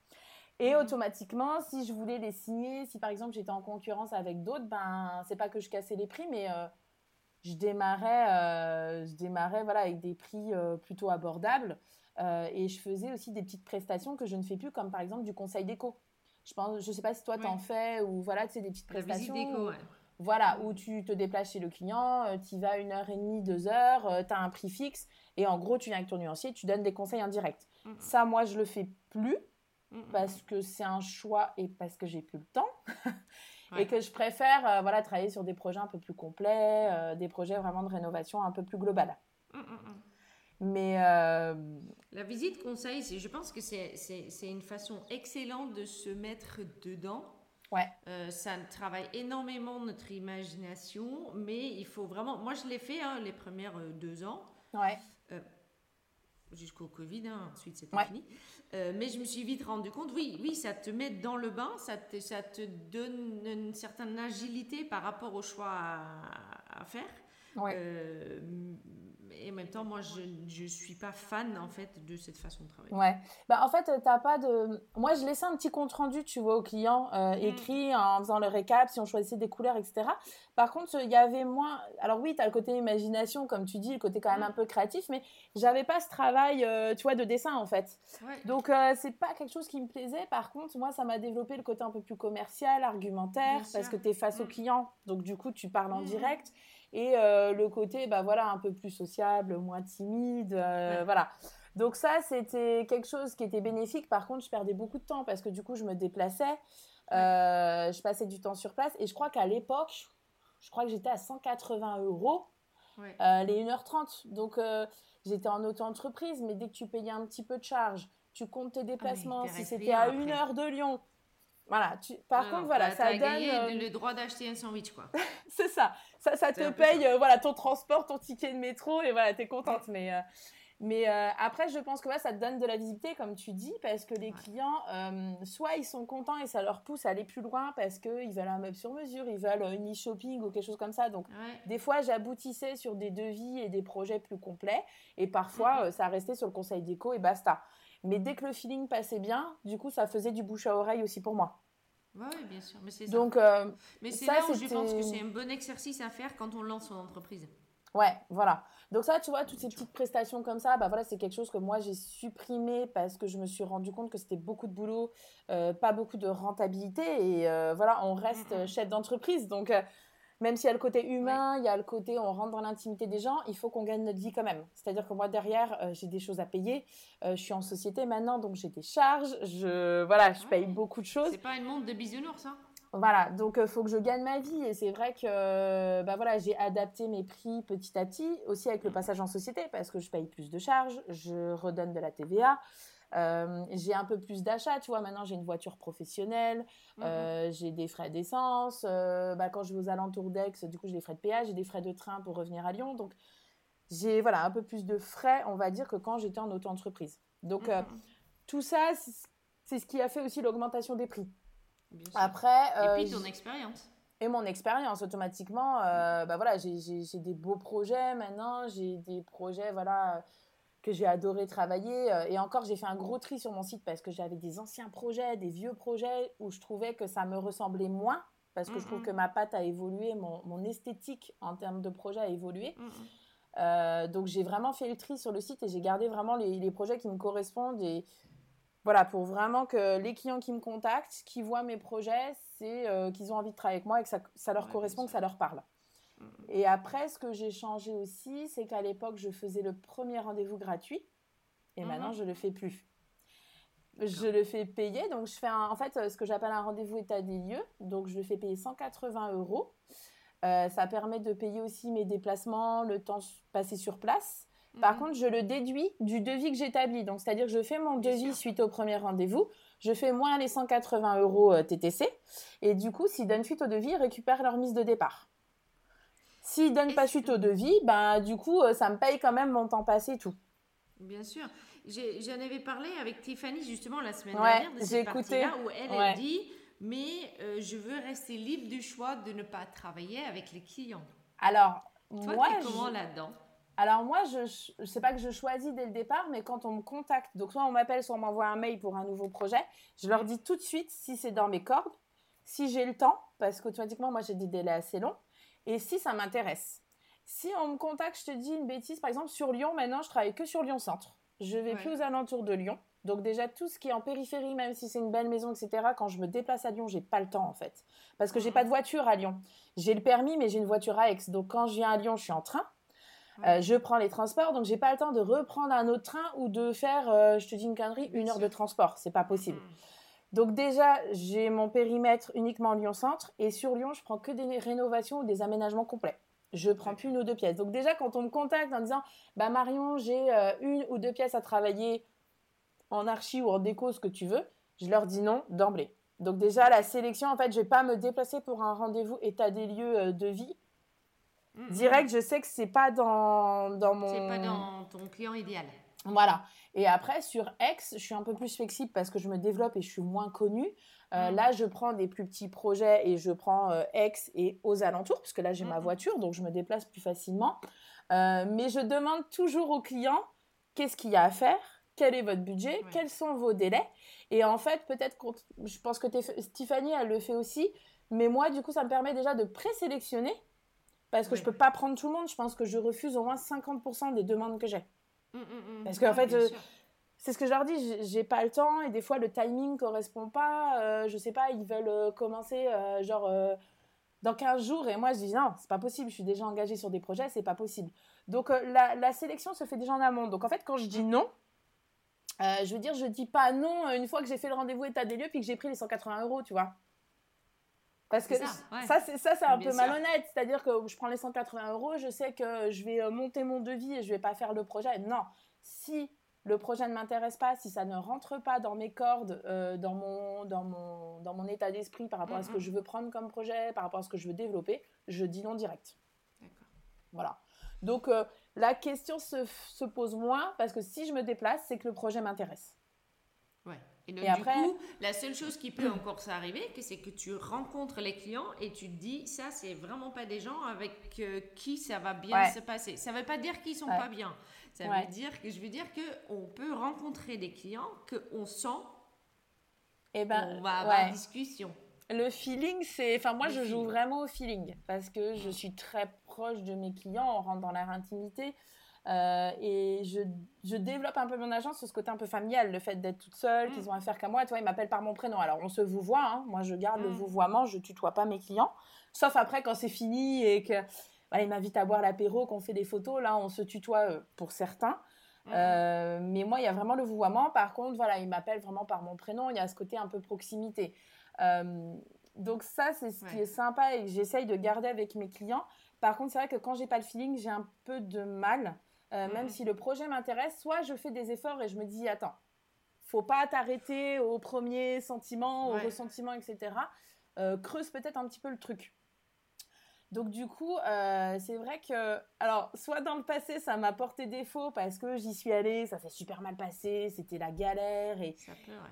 Et mhm. automatiquement, si je voulais les signer, si par exemple j'étais en concurrence avec d'autres, ben c'est pas que je cassais les prix, mais euh, je démarrais, euh, je démarrais voilà avec des prix euh, plutôt abordables et je faisais aussi des petites prestations que je ne fais plus, comme par exemple du conseil déco. Je pense, je sais pas si toi t'en fais ou voilà, tu sais des petites prestations. déco, Voilà, où tu te déplaces chez le client, tu y vas une heure et demie, deux heures, tu as un prix fixe et en gros tu viens avec ton nuancier, tu donnes des conseils en direct. Ça, moi je le fais plus parce que c'est un choix et parce que j'ai plus le temps. et que je préfère euh, voilà, travailler sur des projets un peu plus complets, euh, des projets vraiment de rénovation un peu plus global. Mais. Euh, La visite conseil, je pense que c'est une façon excellente de se mettre dedans. Ouais. ça travaille énormément notre imagination, mais il faut vraiment. Moi, je l'ai fait hein, les premières deux ans. Ouais jusqu'au Covid, hein, ensuite c'était fini. Euh, mais je me suis vite rendu compte, oui, oui, ça te met dans le bain, ça te, ça te donne une certaine agilité par rapport au choix à, faire. Ouais. Euh, et en même temps, moi, je ne suis pas fan, en fait, de cette façon de travailler. Ouais. Bah, en fait, t'as pas de... Moi, je laissais un petit compte-rendu, tu vois, au client, euh, mm. écrit en faisant le récap, si on choisissait des couleurs, etc. Par contre, il y avait moins... Alors oui, tu as le côté imagination, comme tu dis, le côté quand même mm. un peu créatif, mais j'avais pas ce travail, euh, tu vois, de dessin, en fait. Donc, euh, c'est pas quelque chose qui me plaisait. Par contre, moi, ça m'a développé le côté un peu plus commercial, argumentaire, parce que tu es face au mm. client. Donc, du coup, tu parles en direct et euh, le côté bah voilà un peu plus sociable moins timide euh, voilà. Donc ça c'était quelque chose qui était bénéfique. Par contre je perdais beaucoup de temps parce que du coup je me déplaçais euh, je passais du temps sur place. Et je crois qu'à l'époque je crois que j'étais à 180 euros les 1h30 donc j'étais en auto-entreprise mais dès que tu payais un petit peu de charge tu comptes tes ah, déplacements. si c'était à une heure de Lyon voilà, par contre, voilà, ça donne. Gagné le droit d'acheter un sandwich, quoi. c'est ça. Ça, ça te paye voilà, ton transport, ton ticket de métro, et voilà, t'es contente. Mais, euh, mais euh, après, je pense que ça te donne de la visibilité, comme tu dis, parce que les clients, euh, soit ils sont contents et ça leur pousse à aller plus loin parce qu'ils veulent un meuble sur mesure, ils veulent une e-shopping ou quelque chose comme ça. Donc, des fois, j'aboutissais sur des devis et des projets plus complets, et parfois, ça restait sur le conseil déco et basta. Mais dès que le feeling passait bien, du coup, ça faisait du bouche à oreille aussi pour moi. Oui, bien sûr. Mais c'est Donc, euh, mais c'est là où je pense que c'est un bon exercice à faire quand on lance son entreprise. Ouais, voilà. Donc ça, tu vois, toutes ces petites prestations comme ça, bah voilà, c'est quelque chose que moi j'ai supprimé parce que je me suis rendu compte que c'était beaucoup de boulot, euh, pas beaucoup de rentabilité et euh, voilà, on reste mm, mm. chef d'entreprise. Donc même s'il y a le côté humain, il y a le côté on rentre dans l'intimité des gens, il faut qu'on gagne notre vie quand même. C'est-à-dire que moi derrière, euh, j'ai des choses à payer. Euh, je suis en société maintenant, donc j'ai des charges. Je voilà, je paye beaucoup de choses. C'est pas une monde de bisounours, ça? Voilà, donc il euh, faut que je gagne ma vie et c'est vrai que bah voilà, j'ai adapté mes prix petit à petit, aussi avec le passage en société parce que je paye plus de charges, je redonne de la TVA. Euh, j'ai un peu plus d'achats, tu vois. Maintenant, j'ai une voiture professionnelle, mmh euh, j'ai des frais d'essence. Euh, bah, quand je vais aux alentours d'Aix, du coup, j'ai des frais de péage, j'ai des frais de train pour revenir à Lyon. Donc, j'ai voilà, un peu plus de frais, on va dire, que quand j'étais en auto-entreprise. Donc, mmh tout ça, c'est ce qui a fait aussi l'augmentation des prix. Après, et puis ton expérience. Et mon expérience, automatiquement, bah voilà, j'ai des beaux projets maintenant, j'ai des projets, voilà que j'ai adoré travailler. Euh, et encore, j'ai fait un gros tri sur mon site parce que j'avais des anciens projets, des vieux projets où je trouvais que ça me ressemblait moins parce que je trouve que ma patte a évolué, mon, esthétique en termes de projet a évolué. Euh, donc j'ai vraiment fait le tri sur le site et j'ai gardé vraiment les, projets qui me correspondent et voilà pour vraiment que les clients qui me contactent, qui voient mes projets, c'est euh, qu'ils ont envie de travailler avec moi et que ça, leur correspond, que ça leur parle. Et après, ce que j'ai changé aussi, c'est qu'à l'époque, je faisais le premier rendez-vous gratuit et maintenant, je ne le fais plus. Je le fais payer, donc je fais en fait ce que j'appelle un rendez-vous état des lieux. Donc je le fais payer 180 euros. Euh, ça permet de payer aussi mes déplacements, le temps passé sur place. Par mhm. contre, je le déduis du devis que j'établis. Donc, c'est-à-dire que je fais mon devis suite au premier rendez-vous. Je fais moins les 180 euros euh, TTC. Et du coup, s'ils donnent suite au devis, ils récupèrent leur mise de départ. S'ils donnent pas suite au devis, bah, du coup, euh, ça me paye quand même mon temps passé et tout. Bien sûr. J'en avais parlé avec Tiffany justement la semaine dernière de cette partie-là où elle, a dit mais euh, je veux rester libre du choix de ne pas travailler avec les clients. Alors, Toi, moi, comment là-dedans? Alors moi, je ne sais pas que je choisis dès le départ, mais quand on me contacte, donc soit on m'appelle, soit on m'envoie un mail pour un nouveau projet, je leur dis tout de suite si c'est dans mes cordes, si j'ai le temps, parce qu'automatiquement, moi j'ai des délais assez longs, et si ça m'intéresse. Si on me contacte, je te dis une bêtise, par exemple sur Lyon, maintenant je travaille que sur Lyon Centre. Je vais plus aux alentours de Lyon. Donc déjà tout ce qui est en périphérie, même si c'est une belle maison, etc. Quand je me déplace à Lyon, j'ai pas le temps en fait, parce que j'ai pas de voiture à Lyon. J'ai le permis, mais j'ai une voiture à Aix. Donc quand je viens à Lyon, je suis en train. Euh, je prends les transports, donc j'ai pas le temps de reprendre un autre train ou de faire, euh, je te dis une connerie, une heure de transport. C'est pas possible. Donc déjà, j'ai mon périmètre uniquement Lyon Centre et sur Lyon, je prends que des rénovations ou des aménagements complets. Je prends plus une ou deux pièces. Donc déjà, quand on me contacte en disant, bah Marion, j'ai euh, une ou deux pièces à travailler en archi ou en déco, ce que tu veux, je leur dis non d'emblée. Donc déjà, la sélection, en fait, je vais pas me déplacer pour un rendez-vous état des lieux de vie Mm, direct, mm. je sais que c'est pas dans, dans mon. C'est pas dans ton client idéal. Voilà. Et après, sur X, je suis un peu plus flexible parce que je me développe et je suis moins connue. Euh, mm. Là, je prends des plus petits projets et je prends euh, X et aux alentours, parce que là, j'ai ma voiture, donc je me déplace plus facilement. Euh, mais je demande toujours aux clients qu'est-ce qu'il y a à faire, quel est votre budget, quels sont vos délais? Et en fait, peut-être, je pense que Tiffany, elle le fait aussi, mais moi, du coup, ça me permet déjà de présélectionner parce que je je peux pas prendre tout le monde. Je pense que je refuse au moins 50% des demandes que j'ai. Mmh, mmh, mmh. Parce qu'en fait, euh, c'est ce que je leur dis, j'ai pas le temps et des fois le timing correspond pas. Euh, je sais pas, ils veulent euh, commencer euh, genre dans 15 jours et moi je dis non, c'est pas possible, je suis déjà engagée sur des projets, c'est pas possible. Donc la, la, sélection se fait déjà en amont. Donc en fait, quand je dis non, je veux dire, je dis pas non une fois que j'ai fait le rendez-vous état des lieux puis que j'ai pris les 180 euros, tu vois. Parce que ça, c'est ça, c'est un peu malhonnête. C'est-à-dire que je prends les 180 euros, je sais que je vais euh, monter mon devis et je vais pas faire le projet. Non, si le projet ne m'intéresse pas, si ça ne rentre pas dans mes cordes, euh, dans, mon, dans, mon, dans mon état d'esprit par rapport à ce que je veux prendre comme projet, par rapport à ce que je veux développer, je dis non direct. D'accord. Voilà. Donc euh, la question se, se pose moins parce que si je me déplace, c'est que le projet m'intéresse. Ouais. Et donc, du coup, la seule chose qui peut encore s'arriver, c'est que tu rencontres les clients et tu te dis, ça, c'est vraiment pas des gens avec euh, qui ça va bien se passer. Ça veut pas dire qu'ils sont pas bien. Ça veut dire que je veux dire que on peut rencontrer des clients que on sent. Et eh ben, on va avoir une discussion. Le feeling, c'est. Enfin, moi, je joue vraiment au feeling parce que je suis très proche de mes clients. On rentre dans leur intimité. Euh, et je, je, développe un peu mon agence sur ce côté un peu familial, le fait d'être toute seule, qu'ils mm. ont affaire qu'à moi. Tu vois, ils m'appellent par mon prénom. Alors, on se vouvoie. Hein. Moi, je garde le mm. vouvoiement. Je tutoie pas mes clients. Sauf après, quand c'est fini et que bah, ils m'invitent à boire l'apéro, qu'on fait des photos. Là, on se tutoie euh, pour certains. Mm. Euh, mais moi, il y a vraiment le vouvoiement. Par contre, voilà, ils m'appellent vraiment par mon prénom. Il y a ce côté un peu proximité. donc ça, c'est ce qui est sympa et que j'essaye de garder avec mes clients. Par contre, c'est vrai que quand j'ai pas le feeling, j'ai un peu de mal euh, même si le projet m'intéresse, soit je fais des efforts et je me dis, attends, faut pas t'arrêter au premier sentiment, au ressentiment, etc. Euh, creuse peut-être un petit peu le truc. Donc du coup, euh, c'est vrai que, alors, soit dans le passé, ça m'a porté défaut parce que j'y suis allée, ça s'est super mal passé, c'était la galère et,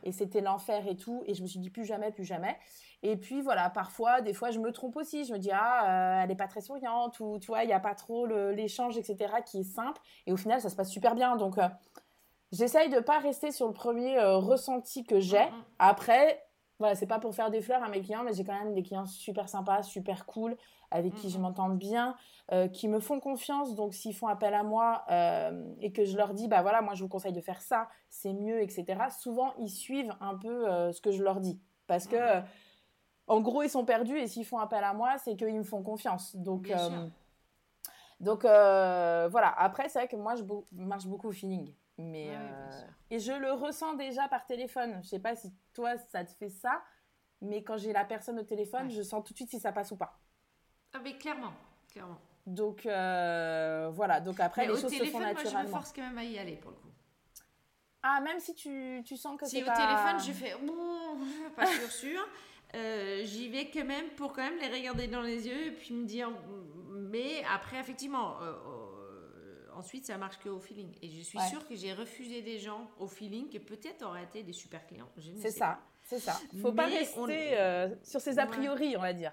et c'était l'enfer et tout, et je me suis dit plus jamais, plus jamais. Et puis voilà, parfois, des fois, je me trompe aussi, je me dis ah, euh, elle est pas très souriante ou tu vois, il y a pas trop l'échange, etc. qui est simple, et au final, ça se passe super bien. Donc euh, J'essaye de pas rester sur le premier ressenti que j'ai. Mm, mm. Après, voilà, c'est pas pour faire des fleurs à mes clients, mais j'ai quand même des clients super sympas, super cool, avec qui je mhm. m'entends bien, euh, qui me font confiance. Donc, s'ils font appel à moi euh, et que je leur dis, bah voilà, moi je vous conseille de faire ça, c'est mieux, etc. Souvent, ils suivent un peu euh, ce que je leur dis, parce que, en gros, ils sont perdus et s'ils font appel à moi, c'est qu'ils me font confiance. Donc, donc voilà. Après, c'est vrai que moi, je marche beaucoup au feeling. Mais euh, et je le ressens déjà par téléphone. Je sais pas si toi ça te fait ça, mais quand j'ai la personne au téléphone, je sens tout de suite si ça passe ou pas. Ah mais clairement, clairement. Donc euh, voilà. Donc après les choses se font naturellement. Moi, je me force quand même à y aller pour le coup. Ah même si tu, tu sens que c'est pas. Si au téléphone je fais bon, pas sûr sûr. Euh, j'y vais quand même pour quand même les regarder dans les yeux et puis me dire mais après effectivement ensuite, ça marche qu'au feeling. Et je suis sûre que j'ai refusé des gens au feeling qui peut-être auraient été des super clients. C'est ça, c'est ça. Il faut pas rester euh, sur ses a priori, on va dire.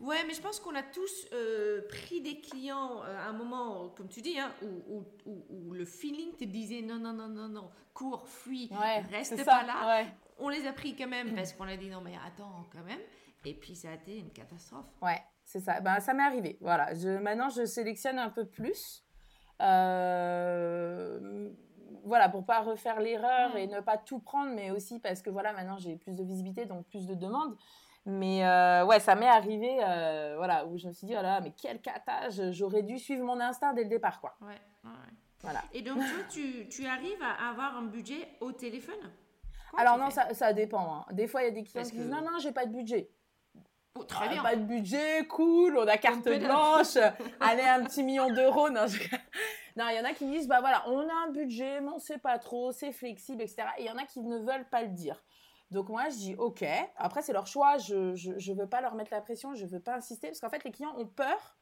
Ouais, mais je pense qu'on a tous euh, pris des clients euh, à un moment, comme tu dis, hein, où, où, où, le feeling te disait non, non, non, non, non, cours, fuis, reste pas là. On les a pris quand même parce qu'on a dit non, mais attends, quand même. Et puis ça a été une catastrophe. Ouais, c'est ça. Ben, ça m'est arrivé. Voilà. Je, maintenant, je sélectionne un peu plus. Euh, voilà, pour pas refaire l'erreur et ne pas tout prendre, mais aussi parce que voilà, maintenant j'ai plus de visibilité, donc plus de demandes. Mais euh, ouais, ça m'est arrivé, euh, voilà, où je me suis dit, oh là, mais quel catage, j'aurais dû suivre mon instinct dès le départ, quoi. Ouais, ouais. Voilà. Et donc, toi, tu, tu, arrives à avoir un budget au téléphone? Alors, non, ça, ça, dépend. Hein. Des fois, il y a des clients qui disent, non, non, j'ai pas de budget. Oh, très bien. Pas de budget, cool, on a carte blanche, allez, un petit million d'euros. Non, non, il y en a qui disent, bah voilà, on a un budget, mais on sait pas trop, c'est flexible, etc. Et il y en a qui ne veulent pas le dire. Donc moi, je dis, ok. Après, c'est leur choix, je ne veux pas leur mettre la pression, je veux pas insister, parce qu'en fait, les clients ont peur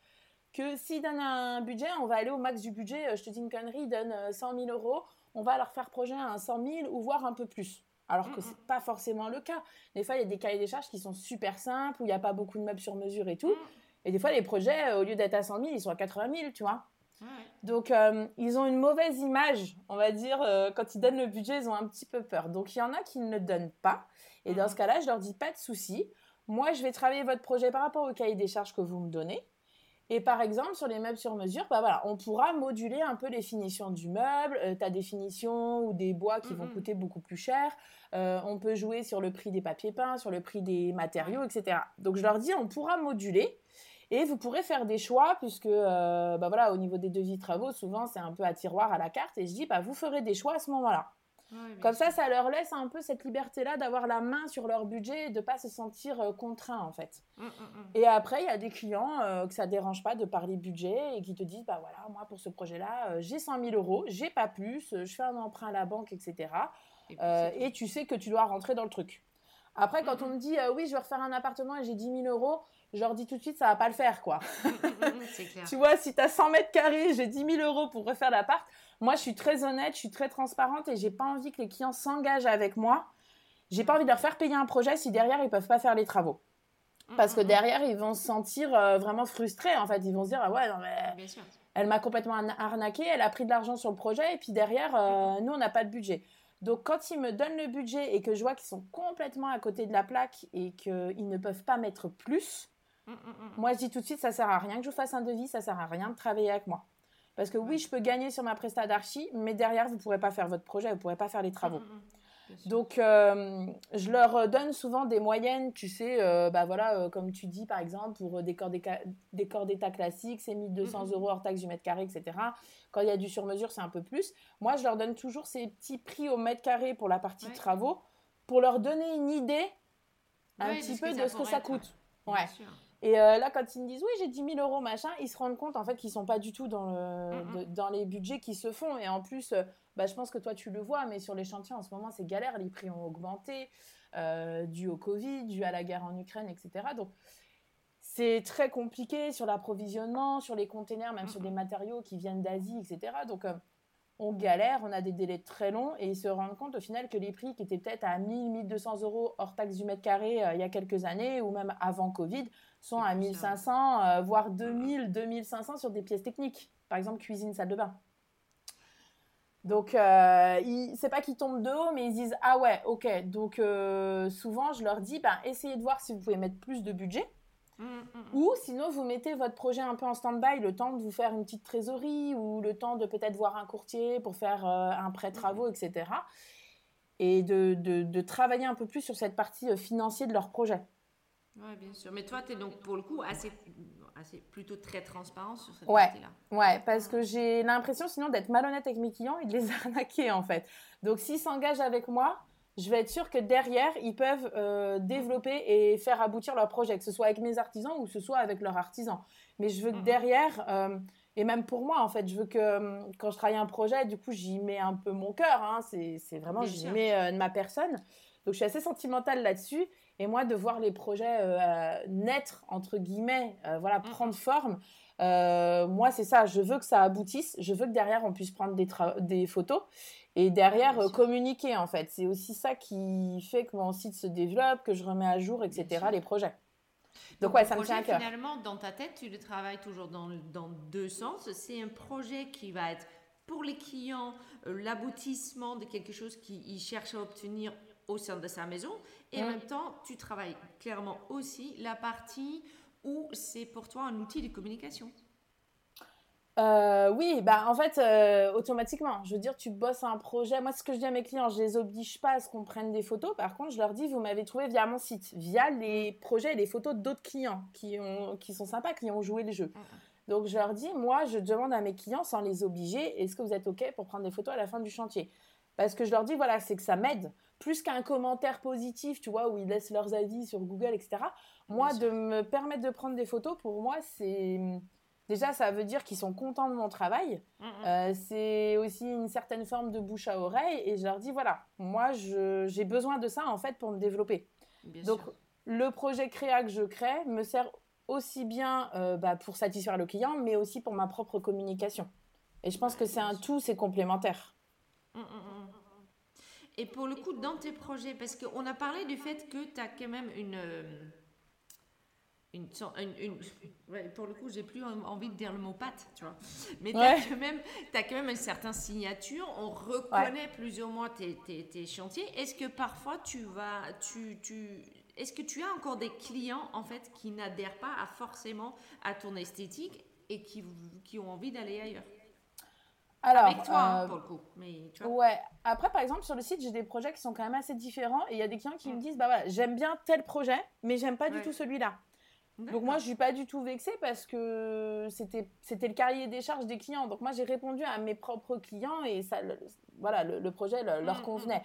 que s'ils donnent un budget, on va aller au max du budget. Euh, je te dis une connerie, ils donnent 100 euh, 000 euros, on va leur faire projet à 100 000 ou voire un peu plus alors que c'est pas forcément le cas. Des fois, il y a des cahiers des charges qui sont super simples, où il n'y a pas beaucoup de meubles sur mesure et tout. Mm. Et des fois, les projets, euh, au lieu d'être à 100 000, ils sont à 80 000, tu vois. Donc, euh, ils ont une mauvaise image, on va dire, euh, quand ils donnent le budget, ils ont un petit peu peur. Donc, il y en a qui ne le donnent pas. Et dans ce cas-là, je leur dis pas de souci. Moi, je vais travailler votre projet par rapport au cahier des charges que vous me donnez. Et par exemple, sur les meubles sur mesure, bah voilà, on pourra moduler un peu les finitions du meuble. Euh, des finitions ou des bois qui vont coûter beaucoup plus cher. Euh, on peut jouer sur le prix des papiers peints, sur le prix des matériaux, etc. Donc je leur dis, on pourra moduler. Et vous pourrez faire des choix, puisque euh, bah voilà, au niveau des devis travaux, souvent c'est un peu à tiroir à la carte. Et je dis, bah, vous ferez des choix à ce moment-là. Comme ça, ça leur laisse un peu cette liberté-là d'avoir la main sur leur budget et de pas se sentir euh, contraint en fait. Mmh, mmh, mmh. Et après, il y a des clients euh, que ça dérange pas de parler budget et qui te disent bah voilà, moi pour ce projet-là, euh, j'ai 100 000 euros, j'ai pas plus, je fais un emprunt à la banque, etc. Et, tu sais que tu dois rentrer dans le truc. Après, quand on me dit oui, je vais refaire un appartement et j'ai 10 000 euros, je leur dis tout de suite, ça va pas le faire, quoi. clair. tu vois, si tu as 100 mètres carrés, j'ai 10 000 euros pour refaire l'appart, moi, je suis très honnête, je suis très transparente et j'ai pas envie que les clients s'engagent avec moi. J'ai pas envie de leur faire payer un projet si derrière ils peuvent pas faire les travaux. Mm, Parce que mm, mm. derrière, ils vont se sentir euh, vraiment frustrés. En fait, ils vont se dire ah ouais, non mais elle m'a complètement arnaqué, elle a pris de l'argent sur le projet et puis derrière, euh, nous on n'a pas de budget. Donc quand ils me donnent le budget et que je vois qu'ils sont complètement à côté de la plaque et qu'ils ne peuvent pas mettre plus, moi je dis tout de suite ça sert à rien que je vous fasse un devis, ça sert à rien de travailler avec moi. Parce que oui, je peux gagner sur ma presta d'archi, mais derrière, vous ne pourrez pas faire votre projet, vous ne pourrez pas faire les travaux. Mm, mm, mm. Donc, euh, je leur donne souvent des moyennes, tu sais, euh, bah voilà, euh, comme tu dis par exemple, pour des corps d'état classiques, c'est 1200 euros hors taxe du mètre carré, etc. Quand il y a du sur-mesure, c'est un peu plus. Moi, je leur donne toujours ces petits prix au mètre carré pour la partie travaux, pour leur donner une idée un petit peu de ce que ça coûte. Ouais. Et euh, là, quand ils me disent oui, j'ai 10 000 euros, machin, ils se rendent compte en fait qu'ils sont pas du tout dans, le, dans les budgets qui se font. Et en plus, euh, bah, je pense que toi tu le vois, mais sur les chantiers en ce moment, c'est galère. Les prix ont augmenté euh, dû au Covid, dû à la guerre en Ukraine, etc. Donc, c'est très compliqué sur l'approvisionnement, sur les containers, même sur des matériaux qui viennent d'Asie, etc. Donc, on galère, on a des délais très longs et ils se rendent compte au final que les prix qui étaient peut-être à 1000, 1200 euros hors taxe du mètre carré il y a quelques années ou même avant Covid sont à 1500, euh, voire 2000, 2500 sur des pièces techniques. Par exemple, cuisine, salle de bain. Donc, euh, c'est pas qu'ils tombent de haut, mais ils disent Ah ouais, ok. Donc, euh, souvent, je leur dis ben, essayez de voir si vous pouvez mettre plus de budget. Mmh, mmh, mmh. Ou sinon, vous mettez votre projet un peu en stand-by, le temps de vous faire une petite trésorerie ou le temps de peut-être voir un courtier pour faire euh, un prêt travaux, etc. Et de, de, de, travailler un peu plus sur cette partie financière de leur projet. Oui, bien sûr. Mais toi, tu es donc pour le coup assez c'est plutôt très transparent sur cette ouais, partie-là. Ouais, parce que j'ai l'impression sinon d'être malhonnête avec mes clients et de les arnaquer en fait. Donc s'ils s'engagent avec moi, je vais être sûre que derrière, ils peuvent euh, développer et faire aboutir leur projet, que ce soit avec mes artisans ou que ce soit avec leurs artisans. Mais je veux que mhm. derrière, euh, et même pour moi en fait, je veux que euh, quand je travaille un projet, du coup j'y mets un peu mon cœur, hein, c'est vraiment, j'y mets ma personne. Donc je suis assez sentimentale là-dessus. Et moi, de voir les projets euh, naître, entre guillemets, euh, voilà, mmh. prendre forme, euh, moi, c'est ça. Je veux que ça aboutisse. Je veux que derrière, on puisse prendre des, des photos et derrière, communiquer, en fait. C'est aussi ça qui fait que mon site se développe, que je remets à jour, etc., les projets. Donc, ouais, ça me tient à cœur. Finalement, dans ta tête, tu le travailles toujours dans, dans deux sens. C'est un projet qui va être pour les clients l'aboutissement de quelque chose qu'ils cherchent à obtenir au sein de sa maison. Et en même temps, tu travailles clairement aussi la partie où c'est pour toi un outil de communication. Euh, oui, bah en fait, euh, automatiquement. Je veux dire, tu bosses un projet. Moi, ce que je dis à mes clients, je les oblige pas à ce qu'on prenne des photos. Par contre, je leur dis, vous m'avez trouvé via mon site, via les projets et les photos d'autres clients qui, ont, qui sont sympas, qui ont joué le jeu. Donc, je leur dis, moi, je demande à mes clients, sans les obliger, est-ce que vous êtes OK pour prendre des photos à la fin du chantier? Parce que je leur dis, voilà, c'est que ça m'aide plus qu'un commentaire positif, tu vois, où ils laissent leurs avis sur Google, etc. Moi, de me permettre de prendre des photos, pour moi, c'est déjà, ça veut dire qu'ils sont contents de mon travail. Mm, mm. Euh, c'est aussi une certaine forme de bouche à oreille. Et je leur dis, voilà, moi, j'ai besoin de ça, en fait, pour me développer. Donc, le projet créa que je crée me sert aussi bien euh, bah, pour satisfaire le client, mais aussi pour ma propre communication. Et je pense que c'est un tout, c'est complémentaire. Mm, et pour le coup, dans tes projets, parce qu'on a parlé du fait que tu as quand même une. Une, une, pour le coup, j'ai plus envie de dire le mot patte, tu vois. Mais tu as, quand même, as quand même une certaine signature. On reconnaît plus ou moins tes, tes, tes chantiers. Est-ce que parfois tu vas. Tu, tu, Est-ce que tu as encore des clients en fait qui n'adhèrent pas à forcément à ton esthétique et qui, qui ont envie d'aller ailleurs? Alors, Avec toi, hein, euh, pour le coup. Mais, tu vois. Ouais. Après, par exemple, sur le site, j'ai des projets qui sont quand même assez différents. Et il y a des clients qui me disent, bah voilà, j'aime bien tel projet, mais j'aime pas du tout celui-là. Donc moi, je suis pas du tout vexée parce que c'était c'était le carrier des charges des clients. Donc moi, j'ai répondu à mes propres clients et ça, voilà, le, projet leur mm, mm, convenait.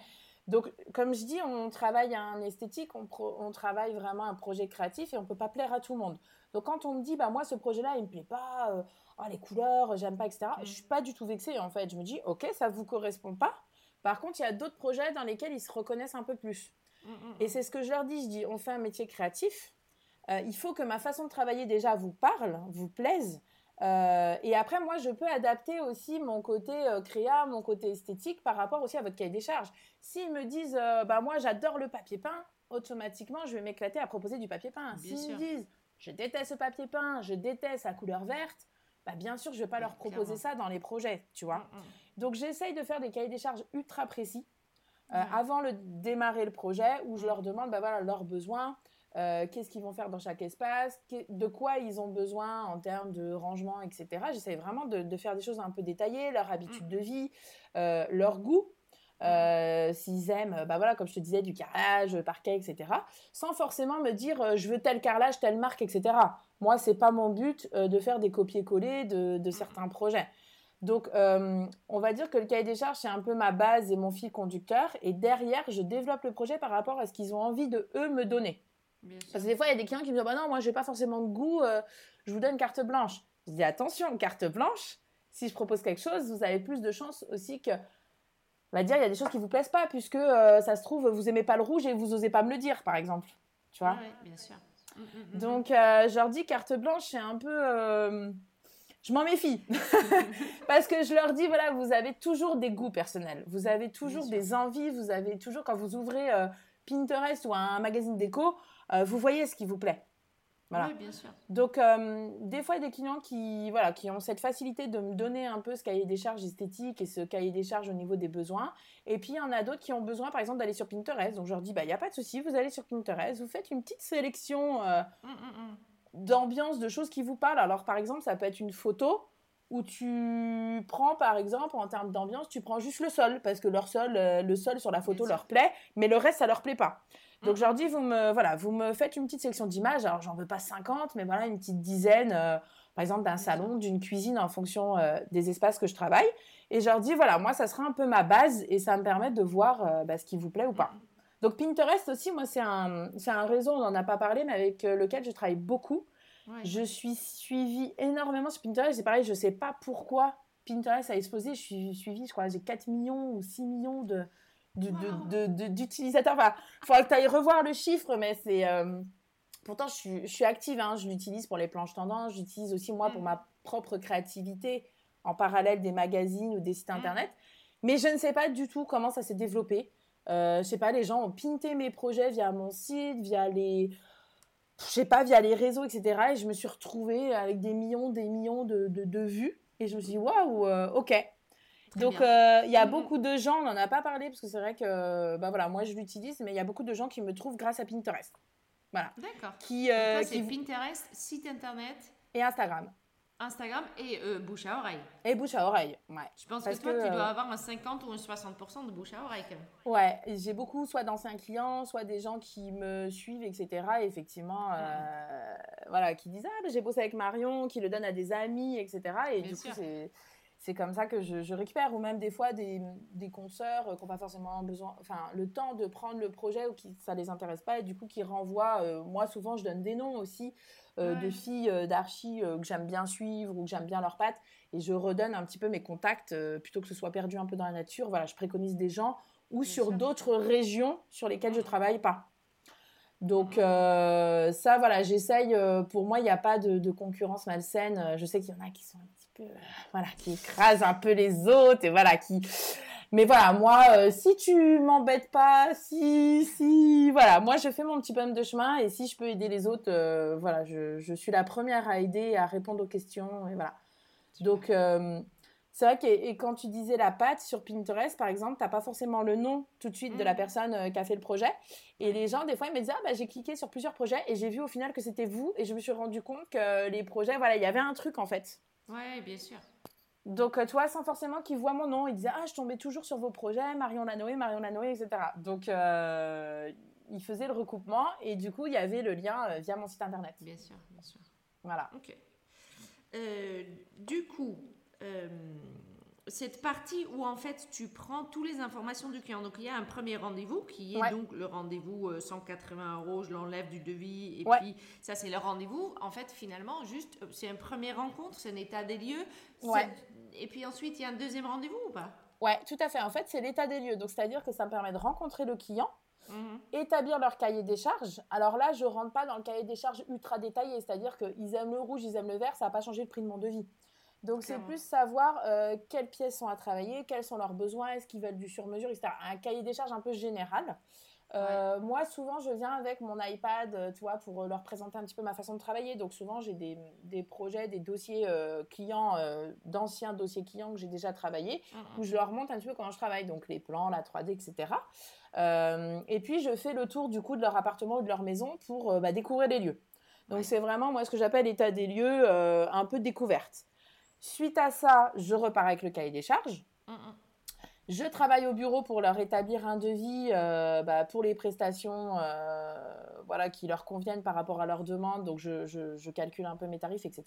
Donc, comme je dis, on travaille un esthétique, on, on, travaille vraiment un projet créatif et on peut pas plaire à tout le monde. Donc, quand on me dit, bah moi, ce projet-là, il me plaît pas, euh, oh, les couleurs, j'aime pas, etc. Je suis pas du tout vexée en fait. Je me dis, ok, ça vous correspond pas. Par contre, il y a d'autres projets dans lesquels ils se reconnaissent un peu plus. Mm, mm, mm. Et c'est ce que je leur dis. Je dis, on fait un métier créatif. Euh, il faut que ma façon de travailler déjà vous parle, vous plaise. Euh, et après, moi, je peux adapter aussi mon côté euh, créa, mon côté esthétique par rapport aussi à votre cahier des charges. S'ils me disent, bah moi, j'adore le papier peint, automatiquement, je vais m'éclater à proposer du papier peint. S'ils me disent, je déteste ce papier peint, je déteste sa couleur verte, bah, bien sûr, je ne vais pas leur proposer ça dans les projets, tu vois. Mm, mm. Donc, j'essaye de faire des cahiers des charges ultra précis euh, avant de démarrer le projet où je leur demande bah, voilà, leurs besoins, euh, qu'est-ce qu'ils vont faire dans chaque espace, de quoi ils ont besoin en termes de rangement, etc. J'essaye vraiment de, faire des choses un peu détaillées, leur habitude mm. de vie, euh, leur goût. s'ils aiment, bah voilà, comme je te disais, du carrelage, parquet, etc. Sans forcément me dire, je veux tel carrelage, telle marque, etc. Moi, c'est pas mon but euh, de faire des copier-coller de, certains projets. Donc, euh, on va dire que le cahier des charges, c'est un peu ma base et mon fil conducteur. Et derrière, je développe le projet par rapport à ce qu'ils ont envie de eux me donner. Parce que des fois, il y a des clients qui me disent bah non, moi, je n'ai pas forcément de goût, euh, je vous donne carte blanche. Je dis attention, carte blanche, si je propose quelque chose, vous avez plus de chances aussi que. On va dire, il y a des choses qui ne vous plaisent pas, puisque ça se trouve, vous aimez pas le rouge et vous n'osez pas me le dire, par exemple. Tu vois? Oui, bien sûr. Mm, mm, mm, Donc, euh, je leur dis carte blanche, c'est un peu. Euh, je m'en méfie. Parce que je leur dis, voilà, vous avez toujours des goûts personnels. Vous avez toujours des envies. Vous avez toujours, quand vous ouvrez euh, Pinterest ou un magazine déco, vous voyez ce qui vous plaît. Voilà. Oui, bien sûr. Donc, euh, des fois, il y a des clients qui, voilà, qui ont cette facilité de me donner un peu ce cahier des charges esthétique et ce cahier des charges au niveau des besoins. Et puis, il y en a d'autres qui ont besoin, par exemple, d'aller sur Pinterest. Donc, je leur dis, bah, il n'y a pas de souci, vous allez sur Pinterest, vous faites une petite sélection euh, Hum, hum, hum. d'ambiance, de choses qui vous parlent. Alors, par exemple, ça peut être une photo où tu prends, par exemple, en termes d'ambiance, tu prends juste le sol, parce que leur sol, euh, le sol sur la photo leur plaît, mais le reste, ça leur plaît pas. Donc, je leur dis, vous me, voilà, vous me faites une petite section d'images. Alors, j'en veux pas 50, mais voilà, une petite dizaine, euh, par exemple, d'un salon, d'une cuisine, en fonction euh, des espaces que je travaille. Et je leur dis, voilà, moi, ça sera un peu ma base, et ça me permet de voir euh, bah, ce qui vous plaît ou pas. Donc, Pinterest aussi, moi, c'est un, c'est un réseau, on n'en a pas parlé, mais avec lequel je travaille beaucoup. Ouais. Je suis suivie énormément sur Pinterest. C'est pareil, je sais pas pourquoi Pinterest a explosé. Je suis suivie, je crois, j'ai 4 millions ou 6 millions de, Wow. d'utilisateurs. Enfin, il faudra que tu ailles revoir le chiffre, mais c'est. euh, Pourtant, je suis, je suis active. hein. Je l'utilise pour les planches tendances. Je l'utilise aussi, moi, pour Mm. ma propre créativité en parallèle des magazines ou des sites Mm. internet. Mais je ne sais pas du tout comment ça s'est développé. Euh, je sais pas, les gens ont pinté mes projets via mon site, via les, je sais pas, via les réseaux, etc. Et je me suis retrouvée avec des millions, des millions de, de, de vues. Et je me suis dit, waouh, euh, ok. Très Donc, euh, il y a beaucoup de gens, on n'en a pas parlé parce que c'est vrai que, bah voilà, moi je l'utilise, mais il y a beaucoup de gens qui me trouvent grâce à Pinterest. Voilà. D'accord. Qui, euh, qui- c'est Pinterest, site internet, Et Instagram. Instagram et euh, bouche à oreille. Et bouche à oreille. Ouais. Je pense Parce que toi, que, tu dois avoir un 50 ou un 60% de bouche à oreille quand même. Ouais, j'ai beaucoup soit d'anciens clients, soit des gens qui me suivent, etc. Et effectivement, euh, voilà, qui disent Ah, ben, j'ai bossé avec Marion, qui le donne à des amis, etc. Et Bien du sûr. coup, c'est. C'est comme ça que je, je récupère, ou même des fois des, des consoeurs euh, qui n'ont pas forcément besoin, enfin, le temps de prendre le projet ou qui ça les intéresse pas, et du coup qui renvoient. euh, moi, souvent, je donne des noms aussi euh, de filles euh, d'archi que j'aime bien suivre ou que j'aime bien leurs pattes, et je redonne un petit peu mes contacts plutôt que ce soit perdu un peu dans la nature. Voilà, je préconise des gens ou Bien sur d'autres régions sur lesquelles je travaille pas. Donc euh, ça, voilà, j'essaye. euh, pour moi, il n'y a pas de, de concurrence malsaine. Je sais qu'il y en a qui sont peu, voilà, qui écrasent un peu les autres et voilà, qui. Mais voilà, moi, euh, si tu m'embêtes pas, si, si, voilà, moi je fais mon petit bonhomme de chemin et si je peux aider les autres, euh, voilà, je, je suis la première à aider, à répondre aux questions et voilà. Donc, euh, c'est vrai que et quand tu disais la pâte sur Pinterest, par exemple, t'as pas forcément le nom tout de suite de la Mhm. personne qui a fait le projet. Et les gens, des fois, ils me disaient, ah bah j'ai cliqué sur plusieurs projets et j'ai vu au final que c'était vous et je me suis rendu compte que les projets, voilà, il y avait un truc en fait. Ouais, bien sûr. Donc, euh, toi, sans forcément qu'ils voient mon nom, ils disaient, ah, je tombais toujours sur vos projets, Marion Lanoé, Marion Lanoé, etc. Donc, euh, ils faisaient le recoupement et du coup, il y avait le lien euh, via mon site internet. Bien sûr, bien sûr. Voilà. Ok. Euh, du coup, euh, cette partie où en fait tu prends toutes les informations du client. Donc il y a un premier rendez-vous qui est Ouais. donc le rendez-vous euh, 180 euros, je l'enlève du devis et Ouais. puis ça c'est le rendez-vous. En fait finalement juste euh, c'est une première rencontre, c'est un état des lieux. Ouais. Et puis ensuite il y a un deuxième rendez-vous ou pas? Ouais, tout à fait. En fait, c'est l'état des lieux. Donc, c'est-à-dire que ça me permet de rencontrer le client, Mhm. établir leur cahier des charges. Alors là, je rentre pas dans le cahier des charges ultra détaillé, c'est-à-dire qu'ils aiment le rouge, ils aiment le vert, ça n'a pas changé le prix de mon devis. Donc c'est plus savoir euh, quelles pièces sont à travailler, quels sont leurs besoins, est-ce qu'ils veulent du sur-mesure, etc. Un cahier des charges un peu général. Euh, Moi, souvent, je viens avec mon iPad, euh, tu vois, pour leur présenter un petit peu ma façon de travailler. Donc souvent, j'ai des, des projets, des dossiers euh, clients, euh, d'anciens dossiers clients que j'ai déjà travaillés Mhm. où je leur montre un petit peu comment je travaille, donc les plans, la 3D, etc. Et puis je fais le tour du coup de leur appartement ou de leur maison pour bah, découvrir les lieux. Donc Ouais. c'est vraiment moi ce que j'appelle l'état des lieux, un peu découverte. Suite à ça, je repars avec le cahier des charges. Mhm. Je travaille au bureau pour leur établir un devis euh, bah, pour les prestations euh, voilà, qui leur conviennent par rapport à leurs demandes. Donc, je, je- je calcule un peu mes tarifs, etc.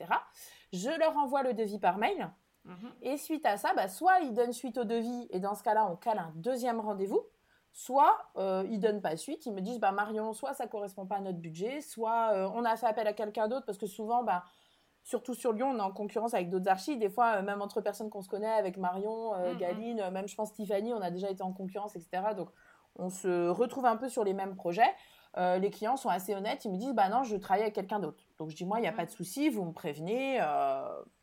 Je leur envoie le devis par mail. Mhm. Et suite à ça, bah, soit ils donnent suite au devis et dans ce cas-là, on cale un deuxième rendez-vous. Soit euh, ils donnent pas suite, ils me disent bah Marion, soit ça correspond pas à notre budget, soit euh, on a fait appel à quelqu'un d'autre parce que souvent, bah, surtout sur Lyon, on est en concurrence avec d'autres archis. Des fois, euh, même entre personnes qu'on se connaît, avec Marion, euh, Mhm. Galine, euh, même je pense Tiffany, on a déjà été en concurrence, etc. Donc on se retrouve un peu sur les mêmes projets. Euh, les clients sont assez honnêtes, ils me disent bah non, je travaille avec quelqu'un d'autre. Donc je dis moi, il n'y a Mhm. pas de souci, vous me prévenez.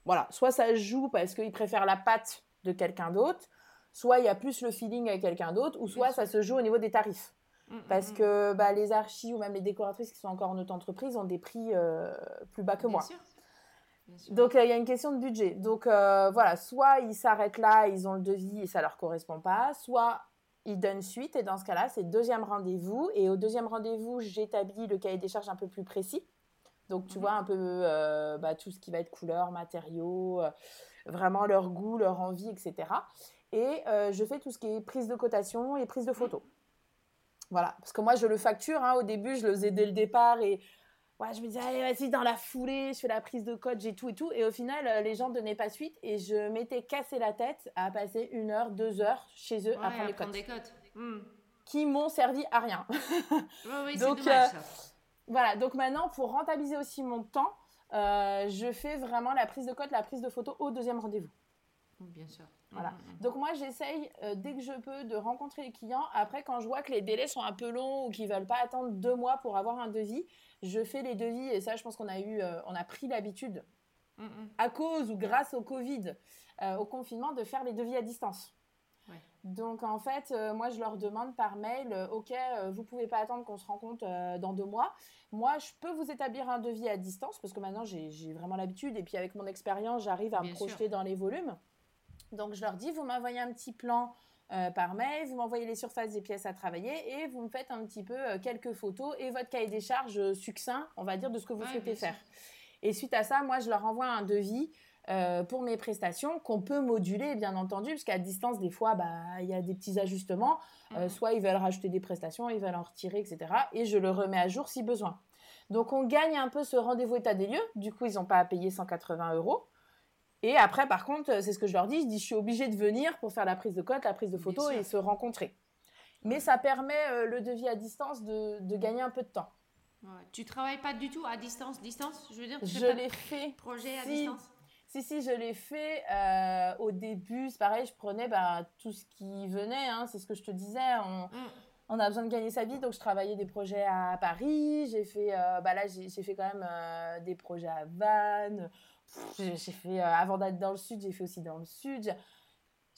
voilà, soit ça se joue parce qu'ils préfèrent la patte de quelqu'un d'autre, soit il y a plus le feeling avec quelqu'un d'autre, ou soit Bien ça se joue au niveau des tarifs. Mm, mm, parce que bah, les archis ou même les décoratrices qui sont encore en auto-entreprise ont des prix plus bas que moi. Donc, il y a une question de budget. Donc, voilà, soit ils s'arrêtent là, ils ont le devis et ça leur correspond pas, soit ils donnent suite et dans ce cas-là, c'est deuxième rendez-vous. Et au deuxième rendez-vous, j'établis le cahier des charges un peu plus précis. Donc, tu mhm. vois un peu euh, bah, tout ce qui va être couleur, matériaux, euh, vraiment leur goût, leur envie, etc. Et euh, je fais tout ce qui est prise de cotation et prise de photo. Voilà, parce que moi, je le facture. Hein. Au début, je le faisais dès le départ et ouais, je me disais, allez, vas-y, dans la foulée, je fais la prise de code, j'ai tout et tout. Et au final, euh, les gens ne donnaient pas suite et je m'étais cassé la tête à passer une heure, deux heures chez eux à prendre des codes. Hmm. Qui m'ont servi à rien. oui, donc, dommage, euh, voilà, donc maintenant, pour rentabiliser aussi mon temps, euh, je fais vraiment la prise de code, la prise de photo au deuxième rendez-vous. Bien sûr. Voilà. Mm, mm, mm. Donc moi, j'essaye euh, dès que je peux de rencontrer les clients. Après, quand je vois que les délais sont un peu longs ou qu'ils veulent pas attendre deux mois pour avoir un devis, je fais les devis. Et ça, je pense qu'on a eu, euh, on a pris l'habitude à cause ou grâce au Covid, euh, au confinement, de faire les devis à distance. Donc en fait, moi je leur demande par mail, ok, vous pouvez pas attendre qu'on se rencontre dans deux mois. Moi, je peux vous établir un devis à distance parce que maintenant j'ai vraiment l'habitude et puis avec mon expérience, j'arrive à me projeter dans les volumes. Donc je leur dis, vous m'envoyez un petit plan euh, par mail, vous m'envoyez les surfaces des pièces à travailler et vous me faites un petit peu euh, quelques photos et votre cahier des charges euh, succinct, on va dire, de ce que vous souhaitez faire. Et suite à ça, moi, je leur envoie un devis pour mes prestations qu'on peut moduler, bien entendu, parce qu'à distance, des fois, bah, il y a des petits ajustements. Mhm. soit ils veulent rajouter des prestations, ils veulent en retirer, etc. Et je le remets à jour si besoin. Donc, on gagne un peu ce rendez-vous état des lieux. Du coup, ils n'ont pas à payer 180 euros. Et après, par contre, c'est ce que je leur dis, je dis, je suis obligée de venir pour faire la prise de cote, la prise de photo et se rencontrer. Mais ça permet euh, le devis à distance de, de, gagner un peu de temps. Ouais. Tu travailles pas du tout à distance, distance, je veux dire. Je l'ai fait. Projet à distance? Si si, je l'ai fait euh, au début. C'est pareil, je prenais bah, tout ce qui venait. Hein, c'est ce que je te disais. On, mm. on, a besoin de gagner sa vie, donc je travaillais des projets à Paris. J'ai fait, euh, bah là, j'ai fait quand même des projets à Vannes j'ai fait, euh, avant d'être dans le sud, j'ai fait aussi dans le sud.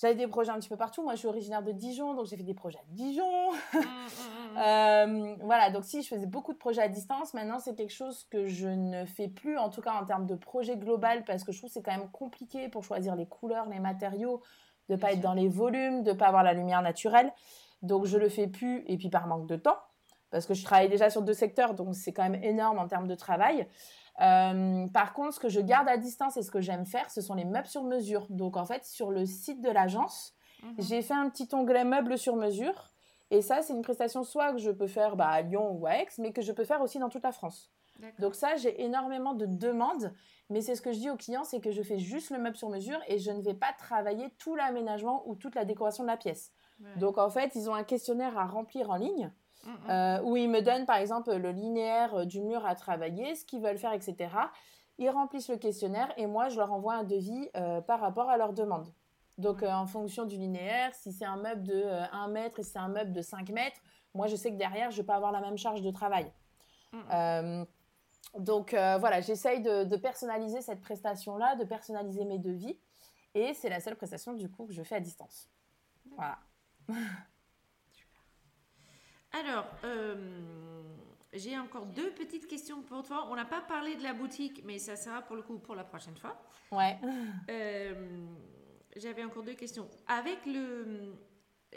J'avais des projets un petit peu partout. Moi, je suis originaire de Dijon, donc j'ai fait des projets à Dijon. Mmh, mmh, mmh, euh, voilà, donc si je faisais beaucoup de projets à distance, maintenant c'est quelque chose que je ne fais plus, en tout cas en termes de projet global, parce que je trouve que c'est quand même compliqué pour choisir les couleurs, les matériaux, de pas être dans les volumes, de pas avoir la lumière naturelle. Donc je le fais plus, et puis par manque de temps, parce que je travaille déjà sur deux secteurs, donc c'est quand même énorme en termes de travail. Euh, par contre, ce que je garde à distance et ce que j'aime faire, ce sont les meubles sur mesure. Donc, en fait, sur le site de l'agence, mhm. j'ai fait un petit onglet meubles sur mesure. Et ça, c'est une prestation soit que je peux faire bah, à Lyon ou à Aix, mais que je peux faire aussi dans toute la France. Donc ça, j'ai énormément de demandes, mais c'est ce que je dis aux clients, c'est que je fais juste le meuble sur mesure et je ne vais pas travailler tout l'aménagement ou toute la décoration de la pièce. Donc en fait, ils ont un questionnaire à remplir en ligne euh, où ils me donnent par exemple le linéaire euh, du mur à travailler, ce qu'ils veulent faire, etc. Ils remplissent le questionnaire et moi je leur envoie un devis euh, par rapport à leur demande. Donc en fonction du linéaire, si c'est un meuble de 1 mètre et si c'est un meuble de 5 mètres, moi je sais que derrière je ne vais pas avoir la même charge de travail. donc voilà, j'essaye de, de, personnaliser cette prestation-là, de personnaliser mes devis. Et c'est la seule prestation du coup que je fais à distance. Voilà. Alors, euh, j'ai encore deux petites questions pour toi. On n'a pas parlé de la boutique, mais ça sera pour le coup pour la prochaine fois. Ouais. Euh, j'avais encore deux questions. Avec le.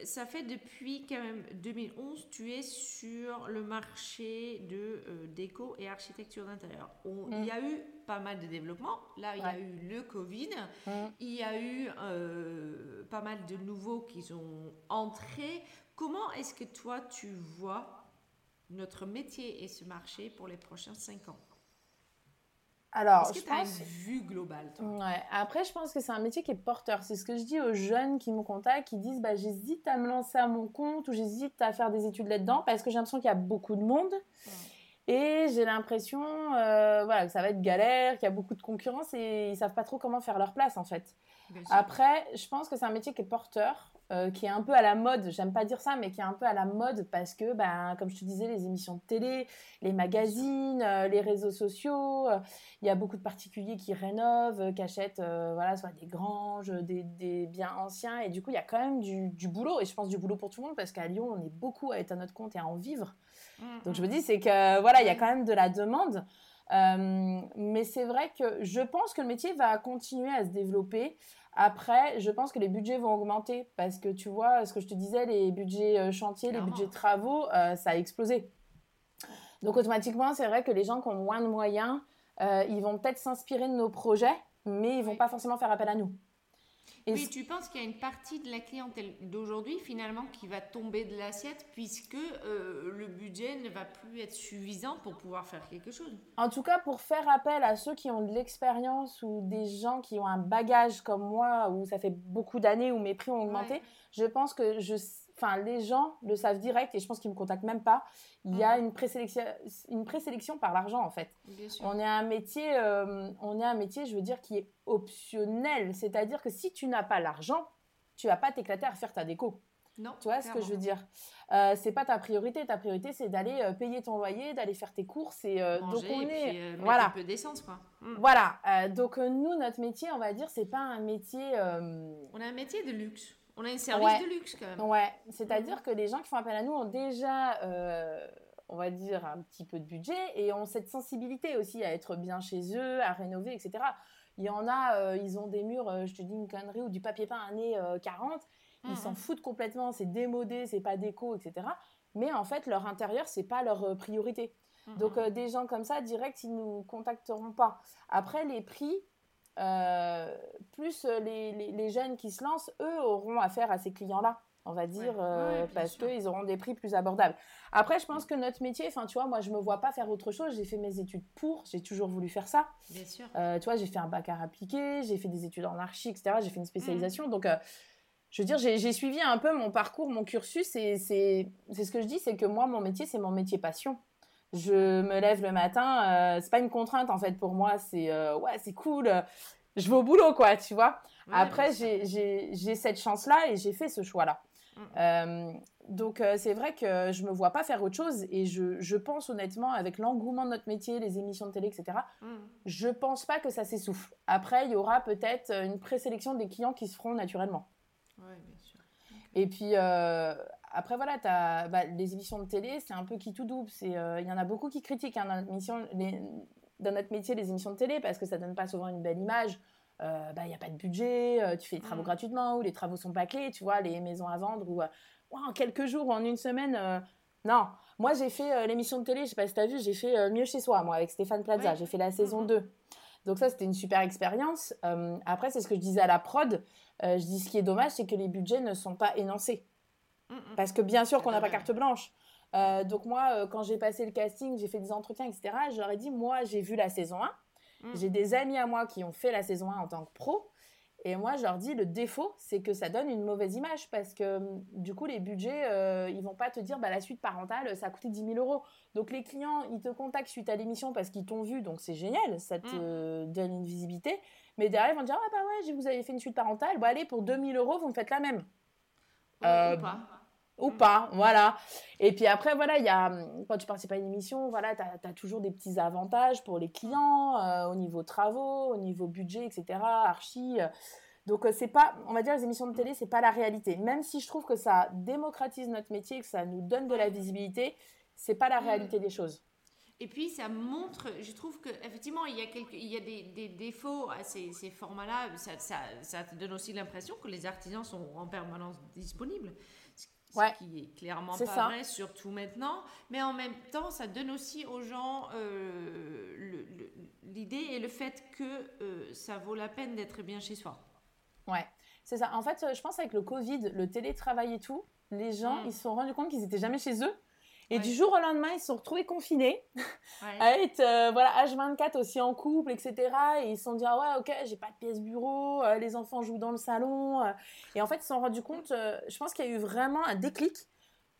Ça fait depuis quand même 2011, tu es sur le marché de euh, déco et architecture d'intérieur. Il y a eu pas mal de développement. Là, il y a eu le Covid. Mm. Il y a eu pas mal de nouveaux qui sont entrés. Comment est-ce que toi, tu vois notre métier et ce marché pour les prochains cinq ans? Alors, Est-ce que tu as une vue globale toi ouais. Après, je pense que c'est un métier qui est porteur. C'est ce que je dis aux jeunes qui me contactent, qui disent bah, j'hésite à me lancer à mon compte ou j'hésite à faire des études là-dedans parce que j'ai l'impression qu'il y a beaucoup de monde. Et j'ai l'impression euh, voilà, que ça va être galère, qu'il y a beaucoup de concurrence et ils savent pas trop comment faire leur place en fait. Après, je pense que c'est un métier qui est porteur euh, qui est un peu à la mode, j'aime pas dire ça, mais qui est un peu à la mode parce que, ben, comme je te disais, les émissions de télé, les magazines, euh, les réseaux sociaux, euh, il y a beaucoup de particuliers qui rénovent, qui achètent voilà, soit des granges, des, des, biens anciens, et du coup, il y a quand même du, du, boulot, et je pense du boulot pour tout le monde parce qu'à Lyon, on est beaucoup à être à notre compte et à en vivre. Mmh, Donc je me mmh. dis, c'est que voilà, il y a quand même de la demande. mais c'est vrai que je pense que le métier va continuer à se développer. Après, je pense que les budgets vont augmenter parce que tu vois, ce que je te disais, les budgets euh, chantiers, les budgets travaux, euh, ça a explosé. Donc automatiquement, c'est vrai que les gens qui ont moins de moyens, euh, ils vont peut-être s'inspirer de nos projets, mais ils vont pas forcément faire appel à nous oui, tu penses qu'il y a une partie de la clientèle d'aujourd'hui finalement qui va tomber de l'assiette puisque euh, le budget ne va plus être suffisant pour pouvoir faire quelque chose? En tout cas, pour faire appel à ceux qui ont de l'expérience ou des gens qui ont un bagage comme moi où ça fait beaucoup d'années où mes prix ont augmenté, je pense que je enfin, les gens le savent direct et je pense qu'ils me contactent même pas. Il y a mhm. une présélection, une présélection par l'argent en fait. On est un métier, euh, on est un métier, je veux dire, qui est optionnel. C'est-à-dire que si tu n'as pas l'argent, tu vas pas t'éclater à faire ta déco. Non. Tu vois ce que je veux dire? Euh, C'est pas ta priorité. Ta priorité, c'est d'aller euh, payer ton loyer, d'aller faire tes courses et donc on est voilà un peu d'essence quoi. Mm. Voilà. donc nous, notre métier, on va dire, c'est pas un métier. On a un métier de luxe. On a un service de luxe quand même. Ouais, c'est-à-dire mhm. que les gens qui font appel à nous ont déjà, euh, on va dire, un petit peu de budget et ont cette sensibilité aussi à être bien chez eux, à rénover, etc. Il y en a, euh, ils ont des murs, euh, je te dis une connerie, ou du papier peint années 40. Ils s'en mhm. foutent complètement, c'est démodé, c'est pas déco, etc. Mais en fait, leur intérieur, c'est pas leur priorité. Mhm. Donc, des gens comme ça, direct, ils nous contacteront pas. Après, les prix, euh, plus euh, les, les, jeunes qui se lancent, eux auront affaire à ces clients-là, on va dire, euh, parce qu'ils auront des prix plus abordables. Après, je pense que notre métier, enfin, tu vois, moi, je me vois pas faire autre chose. J'ai fait mes études pour, j'ai toujours voulu faire ça. Bien sûr. tu vois, j'ai fait un bac à appliqué, j'ai fait des études en archi, etc. J'ai fait une spécialisation. Mmh. Donc, je veux dire, j'ai suivi un peu mon parcours, mon cursus, et c'est ce que je dis, c'est que moi, mon métier, c'est mon métier passion je me lève le matin, euh, c'est pas une contrainte en fait pour moi, c'est euh, ouais, c'est cool, je vais au boulot quoi, tu vois. Après, j'ai cette chance-là et j'ai fait ce choix-là. Mm. Euh, donc c'est vrai que je me vois pas faire autre chose et je, je pense honnêtement avec l'engouement de notre métier, les émissions de télé, etc. Mm. Je pense pas que ça s'essouffle. Après, il y aura peut-être une présélection des clients qui se feront naturellement. Ouais, bien sûr. Et puis après, voilà, as, bah, les émissions de télé, c'est un peu qui tout double. Euh, il y en a beaucoup qui critiquent hein, dans, notre mission, dans notre métier les émissions de télé parce que ça donne pas souvent une belle image. Euh, bah, il n'y a pas de budget, euh, tu fais les travaux mm. gratuitement ou les travaux sont pas clés, tu vois, les maisons à vendre ou en quelques jours ou en une semaine. non, moi j'ai fait l'émission de télé, je sais pas si tu as vu, j'ai fait Mieux chez soi, moi, avec Stéphane Plaza. J'ai fait la saison 2. Mm-hmm. Donc ça, c'était une super expérience. après, c'est ce que je disais à la prod. je dis ce qui est dommage, c'est que les budgets ne sont pas énoncés. Mm, mm. Parce que bien sûr qu'on n'a pas carte blanche. Euh, donc moi, euh, quand j'ai passé le casting, j'ai fait des entretiens, etc., j'aurais dit, moi, j'ai vu la saison 1. Mm. J'ai des amis à moi qui ont fait la saison 1 en tant que pro. Et moi, je leur dis, le défaut, c'est que ça donne une mauvaise image parce que du coup, les budgets, euh, ils vont pas te dire, bah, la suite parentale, ça a coûté 10 000 euros. Donc les clients, ils te contactent suite à l'émission parce qu'ils t'ont vu, donc c'est génial, ça te donne une visibilité. Mais derrière, ils vont dire, ah bah ouais, vous avez fait une suite parentale, bon allez, pour 2 000 euros, vous me faites la même. Ou pas ou pas, voilà. Et puis après, voilà, il y a, quand tu participes à une émission, voilà, tu as, toujours des petits avantages pour les clients, euh, au niveau travaux, au niveau budget, etc., archi. Donc, euh, c'est pas, on va dire, les émissions de télé, c'est pas la réalité. Même si je trouve que ça démocratise notre métier, que ça nous donne de la visibilité, c'est pas la mm. réalité des choses. Et puis, ça montre, je trouve qu'effectivement, il y a, quelques, il y a des, des défauts à ces, ces formats-là. Ça, ça, ça, te donne aussi l'impression que les artisans sont en permanence disponibles ce qui est clairement pas vrai, surtout maintenant. Mais en même temps, ça donne aussi aux gens euh, l'idée et le fait que euh, ça vaut la peine d'être bien chez soi. Ouais, c'est ça. En fait, je pense avec le Covid, le télétravail et tout, les gens, mm. ils se sont rendus compte qu'ils n'étaient jamais chez eux. Et du jour au lendemain, ils se sont retrouvés confinés, à être euh, voilà, H24 aussi en couple, etc. Et ils se sont dit, ah ouais, ok, j'ai pas de pièce bureau, euh, les enfants jouent dans le salon. Euh. Et en fait, ils se sont rendus compte, je pense qu'il y a eu vraiment un déclic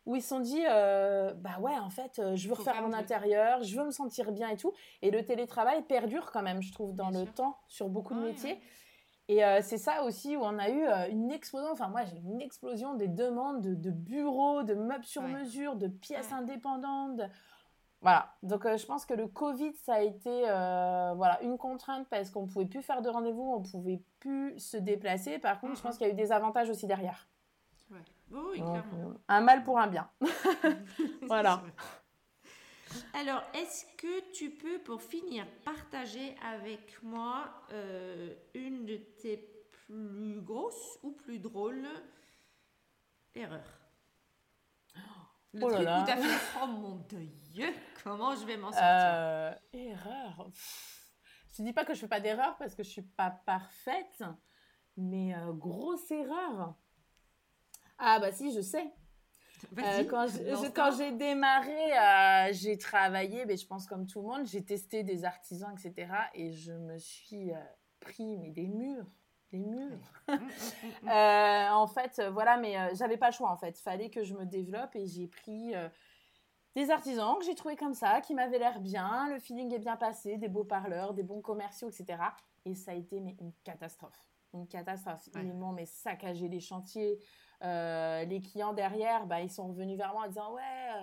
où ils se sont dit, bah ouais, en fait, je veux refaire mon intérieur, je veux me sentir bien et tout. Et le télétravail perdure quand même, je trouve, dans le temps, sur beaucoup de métiers. Et c'est ça aussi où on a eu une explosion, enfin moi j'ai une explosion des demandes de, bureaux, de meubles sur mesure, de pièces indépendantes. Voilà, donc je pense que le Covid, ça a été voilà, une contrainte parce qu'on ne pouvait plus faire de rendez-vous, on ne pouvait plus se déplacer. Par contre, je pense qu'il y a eu des avantages aussi derrière. Oui, clairement. un mal pour un bien. voilà. Alors, est-ce que tu peux, pour finir, partager avec moi euh, une de tes plus grosses ou plus drôles erreurs? Le oh truc où tu as fait Oh mon Dieu, comment je vais m'en sortir? euh, Erreur Je ne dis pas que je ne fais pas d'erreur parce que je ne suis pas parfaite, mais euh, grosse erreur. Ah, bah si, je sais. Euh, quand j'ai démarré, euh, j'ai travaillé, mais je pense comme tout le monde, j'ai testé des artisans, etc. Et je me suis euh, pris mais des murs, des murs. Mmh, mmh, mmh, en fait, voilà, mais j'avais pas le choix en fait. Fallait que je me développe et j'ai pris des artisans que j'ai trouvé comme ça, qui m'avaient l'air bien, le feeling est bien passé, des beaux parleurs, des bons commerciaux, etc. Et ça a été mais, une catastrophe. Une catastrophe. Ils m'ont saccagé les chantiers. Euh, les clients derrière, bah, ils sont revenus vers moi en disant ouais, euh,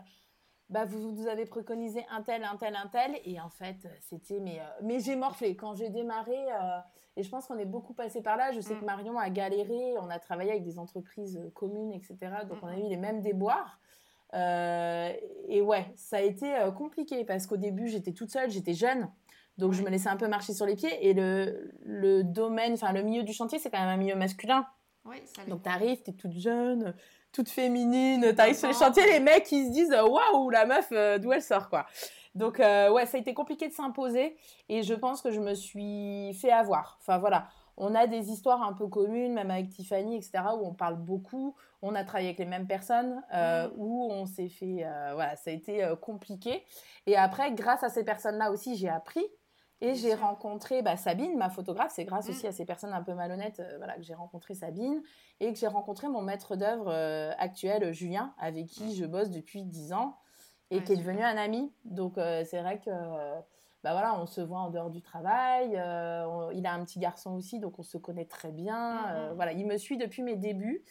bah vous, vous avez préconisé un tel, un tel, un tel, et en fait c'était mais euh, mais j'ai morflé quand j'ai démarré et je pense qu'on est beaucoup passé par là. Je sais que mm. Marion a galéré, on a travaillé avec des entreprises communes, etc. Donc on a eu les mêmes déboires. et ouais, ça a été compliqué parce qu'au début j'étais toute seule, j'étais jeune. Donc je me laissais un peu marcher sur les pieds et le, le domaine, enfin le milieu du chantier, c'est quand même un milieu masculin. Donc, tu arrives, tu es toute jeune, toute féminine, tu arrives sur les chantiers, les mecs, ils se disent Waouh, la meuf, euh, d'où elle sort, quoi. Donc, euh, ouais, ça a été compliqué de s'imposer et je pense que je me suis fait avoir. Enfin, voilà. On a des histoires un peu communes, même avec Tiffany, etc., où on parle beaucoup. On a travaillé avec les mêmes personnes, euh, mm. où on s'est fait. voilà, ça a été compliqué. Et après, grâce à ces personnes-là aussi, j'ai appris et j'ai rencontré bah, Sabine, ma photographe. C'est grâce mm. aussi à ces personnes un peu malhonnêtes euh, voilà, que j'ai rencontré Sabine. Et que j'ai rencontré mon maître d'œuvre euh, actuel, Julien, avec qui je bosse depuis 10 ans. Et qui est devenu un ami. Donc euh, c'est vrai que bah, voilà, on se voit en dehors du travail. il a un petit garçon aussi, donc on se connaît très bien. Mm, mm. voilà, il me suit depuis mes débuts.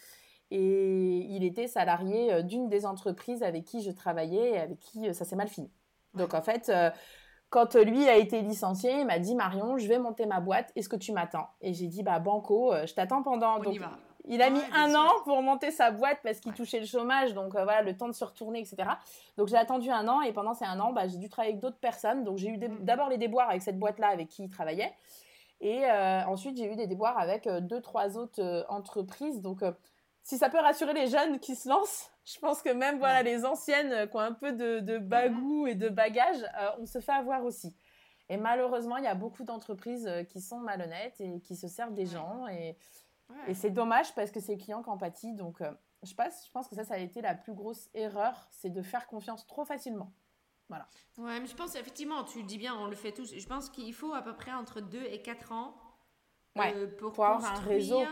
Et il était salarié d'une des entreprises avec qui je travaillais et avec qui ça s'est mal fini. Donc en fait, quand lui a été licencié, il m'a dit Marion, je vais monter ma boîte, est-ce que tu m'attends? Et j'ai dit bah banco, euh, je t'attends pendant. donc, il a mis un an pour monter sa boîte parce qu'il touchait le chômage, donc euh, voilà le temps de se retourner, etc. Donc j'ai attendu un an et pendant ces un an, bah, j'ai dû travailler avec d'autres personnes. Donc j'ai eu mm. d'abord les déboires avec cette boîte-là avec qui il travaillait, et euh, ensuite j'ai eu des déboires avec deux trois autres entreprises. Donc si ça peut rassurer les jeunes qui se lancent, je pense que même voilà les anciennes euh, qui ont un peu de, de bagou et de bagage, euh, on se fait avoir aussi. Et malheureusement, il y a beaucoup d'entreprises euh, qui sont malhonnêtes et qui se servent des gens. Et, et c'est dommage parce que c'est les clients qui en. Donc, je, pense, je pense que ça, ça a été la plus grosse erreur, c'est de faire confiance trop facilement. Voilà. Ouais, mais je pense effectivement, tu le dis bien, on le fait tous. Je pense qu'il faut à peu près entre 2 et 4 ans pour, avoir un réseau.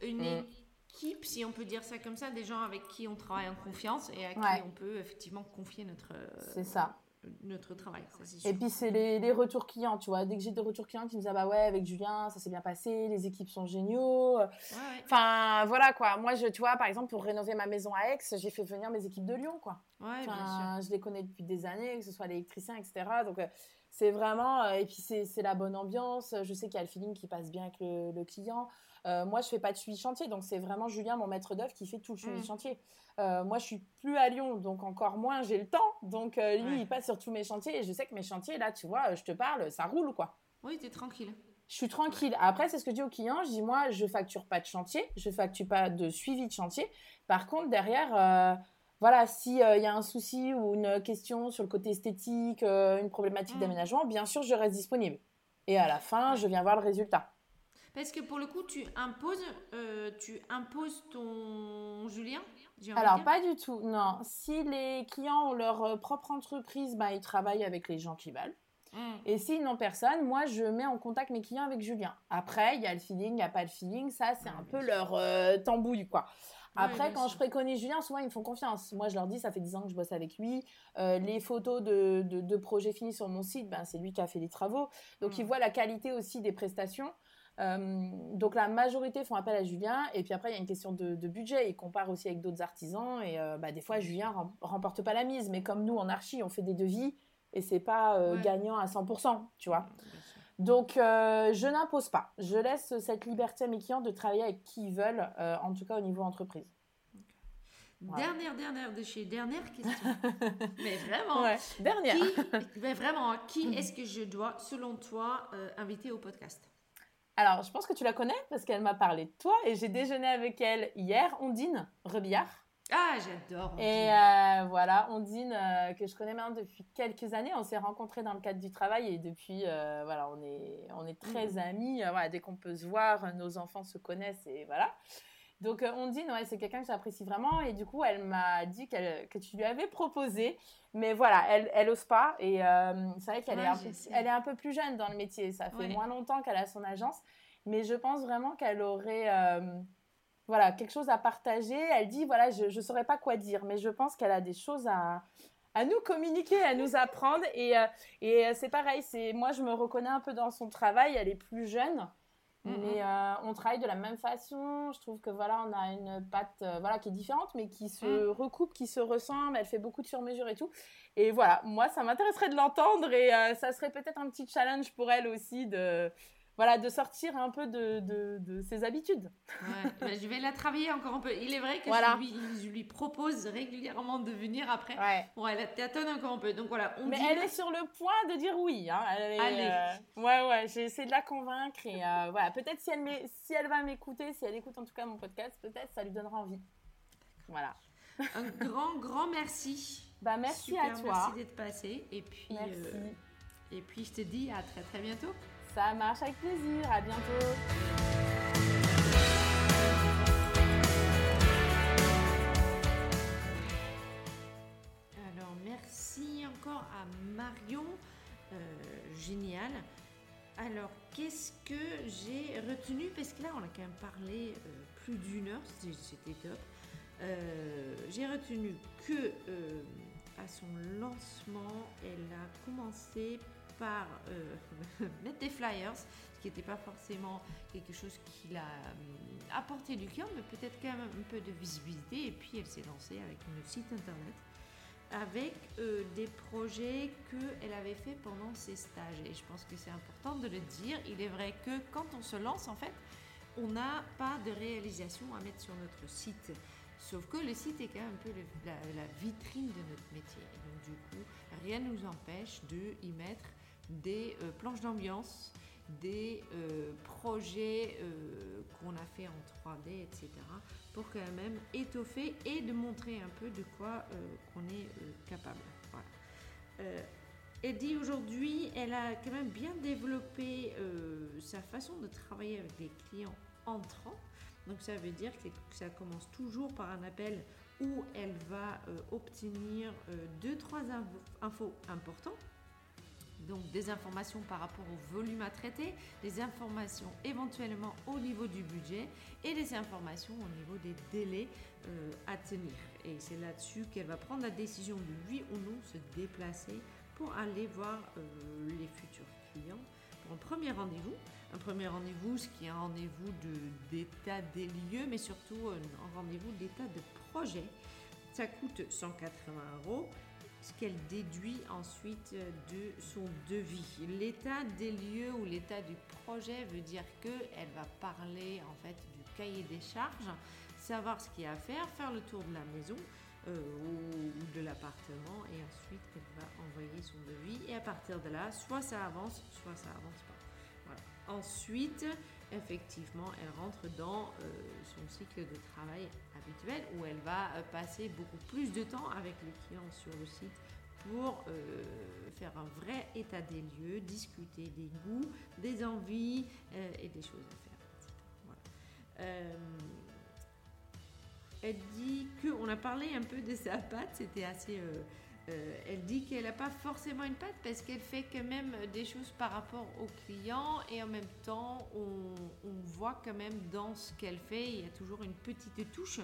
Une, mm si on peut dire ça comme ça, des gens avec qui on travaille en confiance et à qui on peut effectivement confier notre, c'est ça. notre travail. et puis c'est les, les, retours clients, tu vois. Dès que j'ai des retours clients qui me disent ah bah ouais avec Julien ça s'est bien passé, les équipes sont géniaux. Enfin voilà quoi. Moi je tu vois par exemple pour rénover ma maison à Aix j'ai fait venir mes équipes de Lyon quoi. Enfin, je les connais depuis des années, que ce soit l'électricien etc. Donc euh, c'est vraiment euh, et puis c'est la bonne ambiance. Je sais qu'il y a le feeling qui passe bien avec le, le client. Euh, moi, je fais pas de suivi chantier, donc c'est vraiment Julien, mon maître d'œuvre, qui fait tout le suivi mmh. chantier. Euh, moi, je suis plus à Lyon, donc encore moins j'ai le temps. Donc euh, lui, il passe sur tous mes chantiers et je sais que mes chantiers, là, tu vois, je te parle, ça roule quoi. Oui, tu es tranquille. Je suis tranquille. Après, c'est ce que je dis aux clients. Je dis, moi, je facture pas de chantier, je facture pas de suivi de chantier. Par contre, derrière, voilà, s'il y a un souci ou une question sur le côté esthétique, une problématique mmh. d'aménagement, bien sûr, je reste disponible. Et à la fin, je viens voir le résultat. Parce que pour le coup, tu imposes, euh, tu imposes ton Julien Alors, pas du tout, non. Si les clients ont leur euh, propre entreprise, bah, ils travaillent avec les gens qui veulent. Mmh. Et s'ils n'ont personne, moi, je mets en contact mes clients avec Julien. Après, il y a le feeling, il n'y a pas le feeling. Ça, c'est un peu leur euh, tambouille, quoi. Après, quand je préconise Julien, souvent ils me font confiance. Moi, je leur dis, ça fait 10 ans que je bosse avec lui. les photos de, de, projets finis sur mon site, ben, c'est lui qui a fait les travaux. Donc, ils mmh. voient la qualité aussi des prestations. Donc la majorité font appel à Julien et puis après il y a une question de, budget. Ils comparent aussi avec d'autres artisans et bah, des fois Julien remporte pas la mise. Mais comme nous en archi on fait des devis et c'est pas gagnant à 100%, tu vois. Donc, euh, je n'impose pas. Je laisse cette liberté à mes clients de travailler avec qui ils veulent, euh, en tout cas au niveau entreprise. Dernière, dernière de chez dernière question. mais vraiment. dernière. mais vraiment, qui est-ce que je dois, selon toi, euh, inviter au podcast? Alors, je pense que tu la connais parce qu'elle m'a parlé de toi et j'ai déjeuné avec elle hier, Ondine Rebillard. Ah, j'adore. Et euh, voilà, Ondine, euh, que je connais maintenant depuis quelques années. On s'est rencontrés dans le cadre du travail et depuis, euh, voilà, on est, on est très mm. amis. voilà, dès qu'on peut se voir, nos enfants se connaissent et voilà. Donc, Ondine, ouais, c'est quelqu'un que j'apprécie vraiment. Et du coup, elle m'a dit que tu lui avais proposé. Mais voilà, elle, elle ose pas. Et c'est vrai qu'elle est, un peu, elle est un peu plus jeune dans le métier. Ça fait moins longtemps qu'elle a son agence. Mais je pense vraiment qu'elle aurait voilà, quelque chose à partager. Elle dit, voilà, je ne saurais pas quoi dire, mais je pense qu'elle a des choses à, à nous communiquer, à nous apprendre. Et, euh, et euh, c'est pareil, c'est moi, je me reconnais un peu dans son travail. Elle est plus jeune. Mm-hmm. Mais euh, on travaille de la même façon. Je trouve que voilà, on a une patte voilà qui est différente, mais qui se mm. recoupe, qui se ressemble. Elle fait beaucoup de sur-mesure et tout. Et voilà, moi, ça m'intéresserait de l'entendre et ça serait peut-être un petit challenge pour elle aussi de voilà, de sortir un peu de, de, ses habitudes. Ouais, je vais la travailler encore un peu. Il est vrai que je, lui, je, lui, propose régulièrement de venir après. Ouais. Bon, elle tâtonne encore un peu. Donc voilà, Mais elle est sur le point de dire oui. Hein. Allez. Euh, ouais, ouais, j'essaie de la convaincre. Et euh, voilà, peut-être si elle, si elle va m'écouter, si elle écoute en tout cas mon podcast, peut-être ça lui donnera envie. Voilà. Un grand, grand merci. Bah, merci à toi. Merci d'être passé. Et puis, euh, et puis, je te dis à très, très bientôt. Ça marche avec plaisir. À bientôt. Alors, merci encore à Marion. Euh, génial. Alors, qu'est-ce que j'ai retenu? Parce que là, on a quand même parlé euh, plus d'une heure, c'était top. Euh, j'ai retenu que à son lancement, elle a commencé euh, mettre des flyers, ce qui n'était pas forcément quelque chose qui l'a euh, apporté du client, mais peut-être quand même un peu de visibilité. Et puis elle s'est lancée avec une site internet avec euh, des projets qu'elle avait fait pendant ses stages. Et je pense que c'est important de le dire. Il est vrai que quand on se lance, en fait, on n'a pas de réalisation à mettre sur notre site. Sauf que le site est quand même un peu la, la vitrine de notre métier. Et donc du coup, rien ne nous empêche de y mettre des euh, planches d'ambiance, des euh, projets euh, qu'on a fait en 3D, etc. pour quand même étoffer et de montrer un peu de quoi on est capable. Voilà. Eddie aujourd'hui, elle a quand même bien développé sa façon de travailler avec des clients entrants. Donc ça veut dire que ça commence toujours par un appel où elle va obtenir deux trois infos importantes donc des informations par rapport au volume à traiter, des informations éventuellement au niveau du budget et des informations au niveau des délais euh, à tenir. Et c'est là-dessus qu'elle va prendre la décision de oui ou non se déplacer pour aller voir euh, les futurs clients pour un premier rendez-vous. Un premier rendez-vous, ce qui est un rendez-vous d'état des lieux, mais surtout un rendez-vous d'état de projet. Ça coûte 180 euros ce qu'elle déduit ensuite de son devis. L'état des lieux ou l'état du projet veut dire qu'elle va parler en fait du cahier des charges, savoir ce qu'il y a à faire, faire le tour de la maison euh, ou de l'appartement et ensuite elle va envoyer son devis et à partir de là, soit ça avance, soit ça avance pas. Ensuite, effectivement, elle rentre dans euh, son cycle de travail habituel où elle va euh, passer beaucoup plus de temps avec les clients sur le site pour euh, faire un vrai état des lieux, discuter des goûts, des envies et des choses à faire. elle dit qu'on a parlé un peu de sa patte, c'était assez euh, elle dit qu'elle n'a pas forcément une patte parce qu'elle fait quand même des choses par rapport aux clients et en même temps on, voit quand même dans ce qu'elle fait, il y a toujours une petite touche,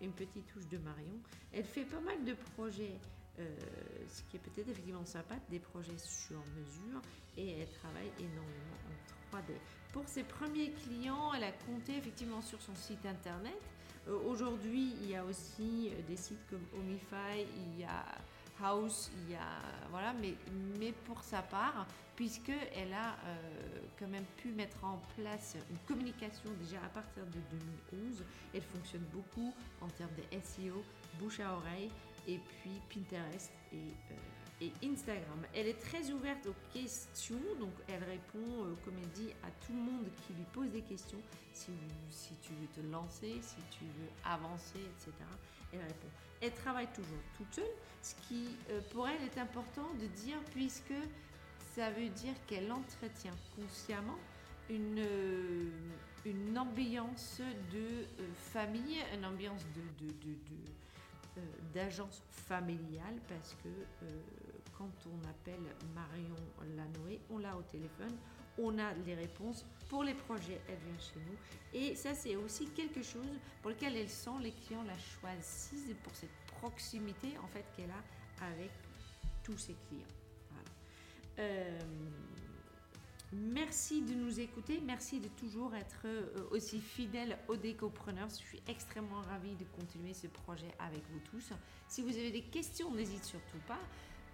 une petite touche de Marion. Elle fait pas mal de projets ce qui est peut-être effectivement sympa, des projets sur mesure et elle travaille énormément en 3D. Pour ses premiers clients, elle a compté effectivement sur son site internet. Aujourd'hui, il y a aussi des sites comme Omify, il y a House, il y a voilà, mais, pour sa part, puisque elle a euh, quand même pu mettre en place une communication déjà à partir de 2011, elle fonctionne beaucoup en termes de SEO, bouche à oreille, et puis Pinterest et, euh, Instagram. Elle est très ouverte aux questions, donc elle répond, euh, comme elle dit, à tout le monde qui lui pose des questions. Si, tu veux te lancer, si tu veux avancer, etc. Elle répond. Elle travaille toujours toute seule, ce qui euh, pour elle est important de dire puisque ça veut dire qu'elle entretient consciemment une, euh, une ambiance de famille, une ambiance de, d'agence familiale parce que quand on appelle Marion Lanoé, on l'a au téléphone, on a les réponses pour les projets, elle vient chez nous. Et ça, c'est aussi quelque chose pour lequel elle sent les clients la choisissent pour cette proximité en fait qu'elle a avec tous ses clients. Euh, merci de nous écouter, merci de toujours être euh, aussi fidèle aux décopreneurs. Je suis extrêmement ravie de continuer ce projet avec vous tous. Si vous avez des questions, n'hésitez surtout pas.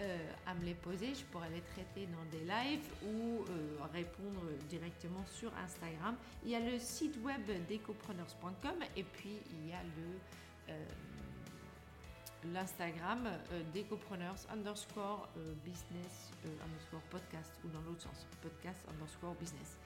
Euh, à me les poser. Je pourrais les traiter dans des lives ou euh, répondre directement sur Instagram. Il y a le site web decopreneurs.com et puis il y a le euh, l'Instagram decopreneurs underscore business underscore podcast ou dans l'autre sens podcast underscore business.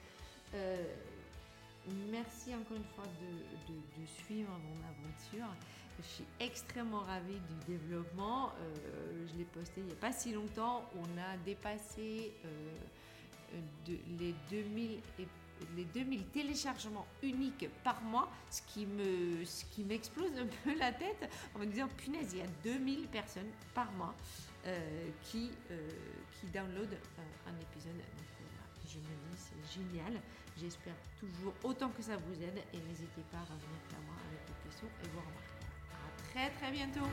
merci encore une fois de, suivre mon aventure. Je suis extrêmement ravie du développement. Euh, je l'ai posté il n'y a pas si longtemps. On a dépassé euh, les 2000 les 2000 téléchargements uniques par mois, ce qui me, ce qui m'explose un peu la tête en me disant punaise, il y a 2000 personnes par mois euh, qui, qui un épisode. Donc, je me dis c'est génial. J'espère toujours autant que ça vous aide et n'hésitez pas à revenir vers moi avec vos questions et vos remarques très très bientôt.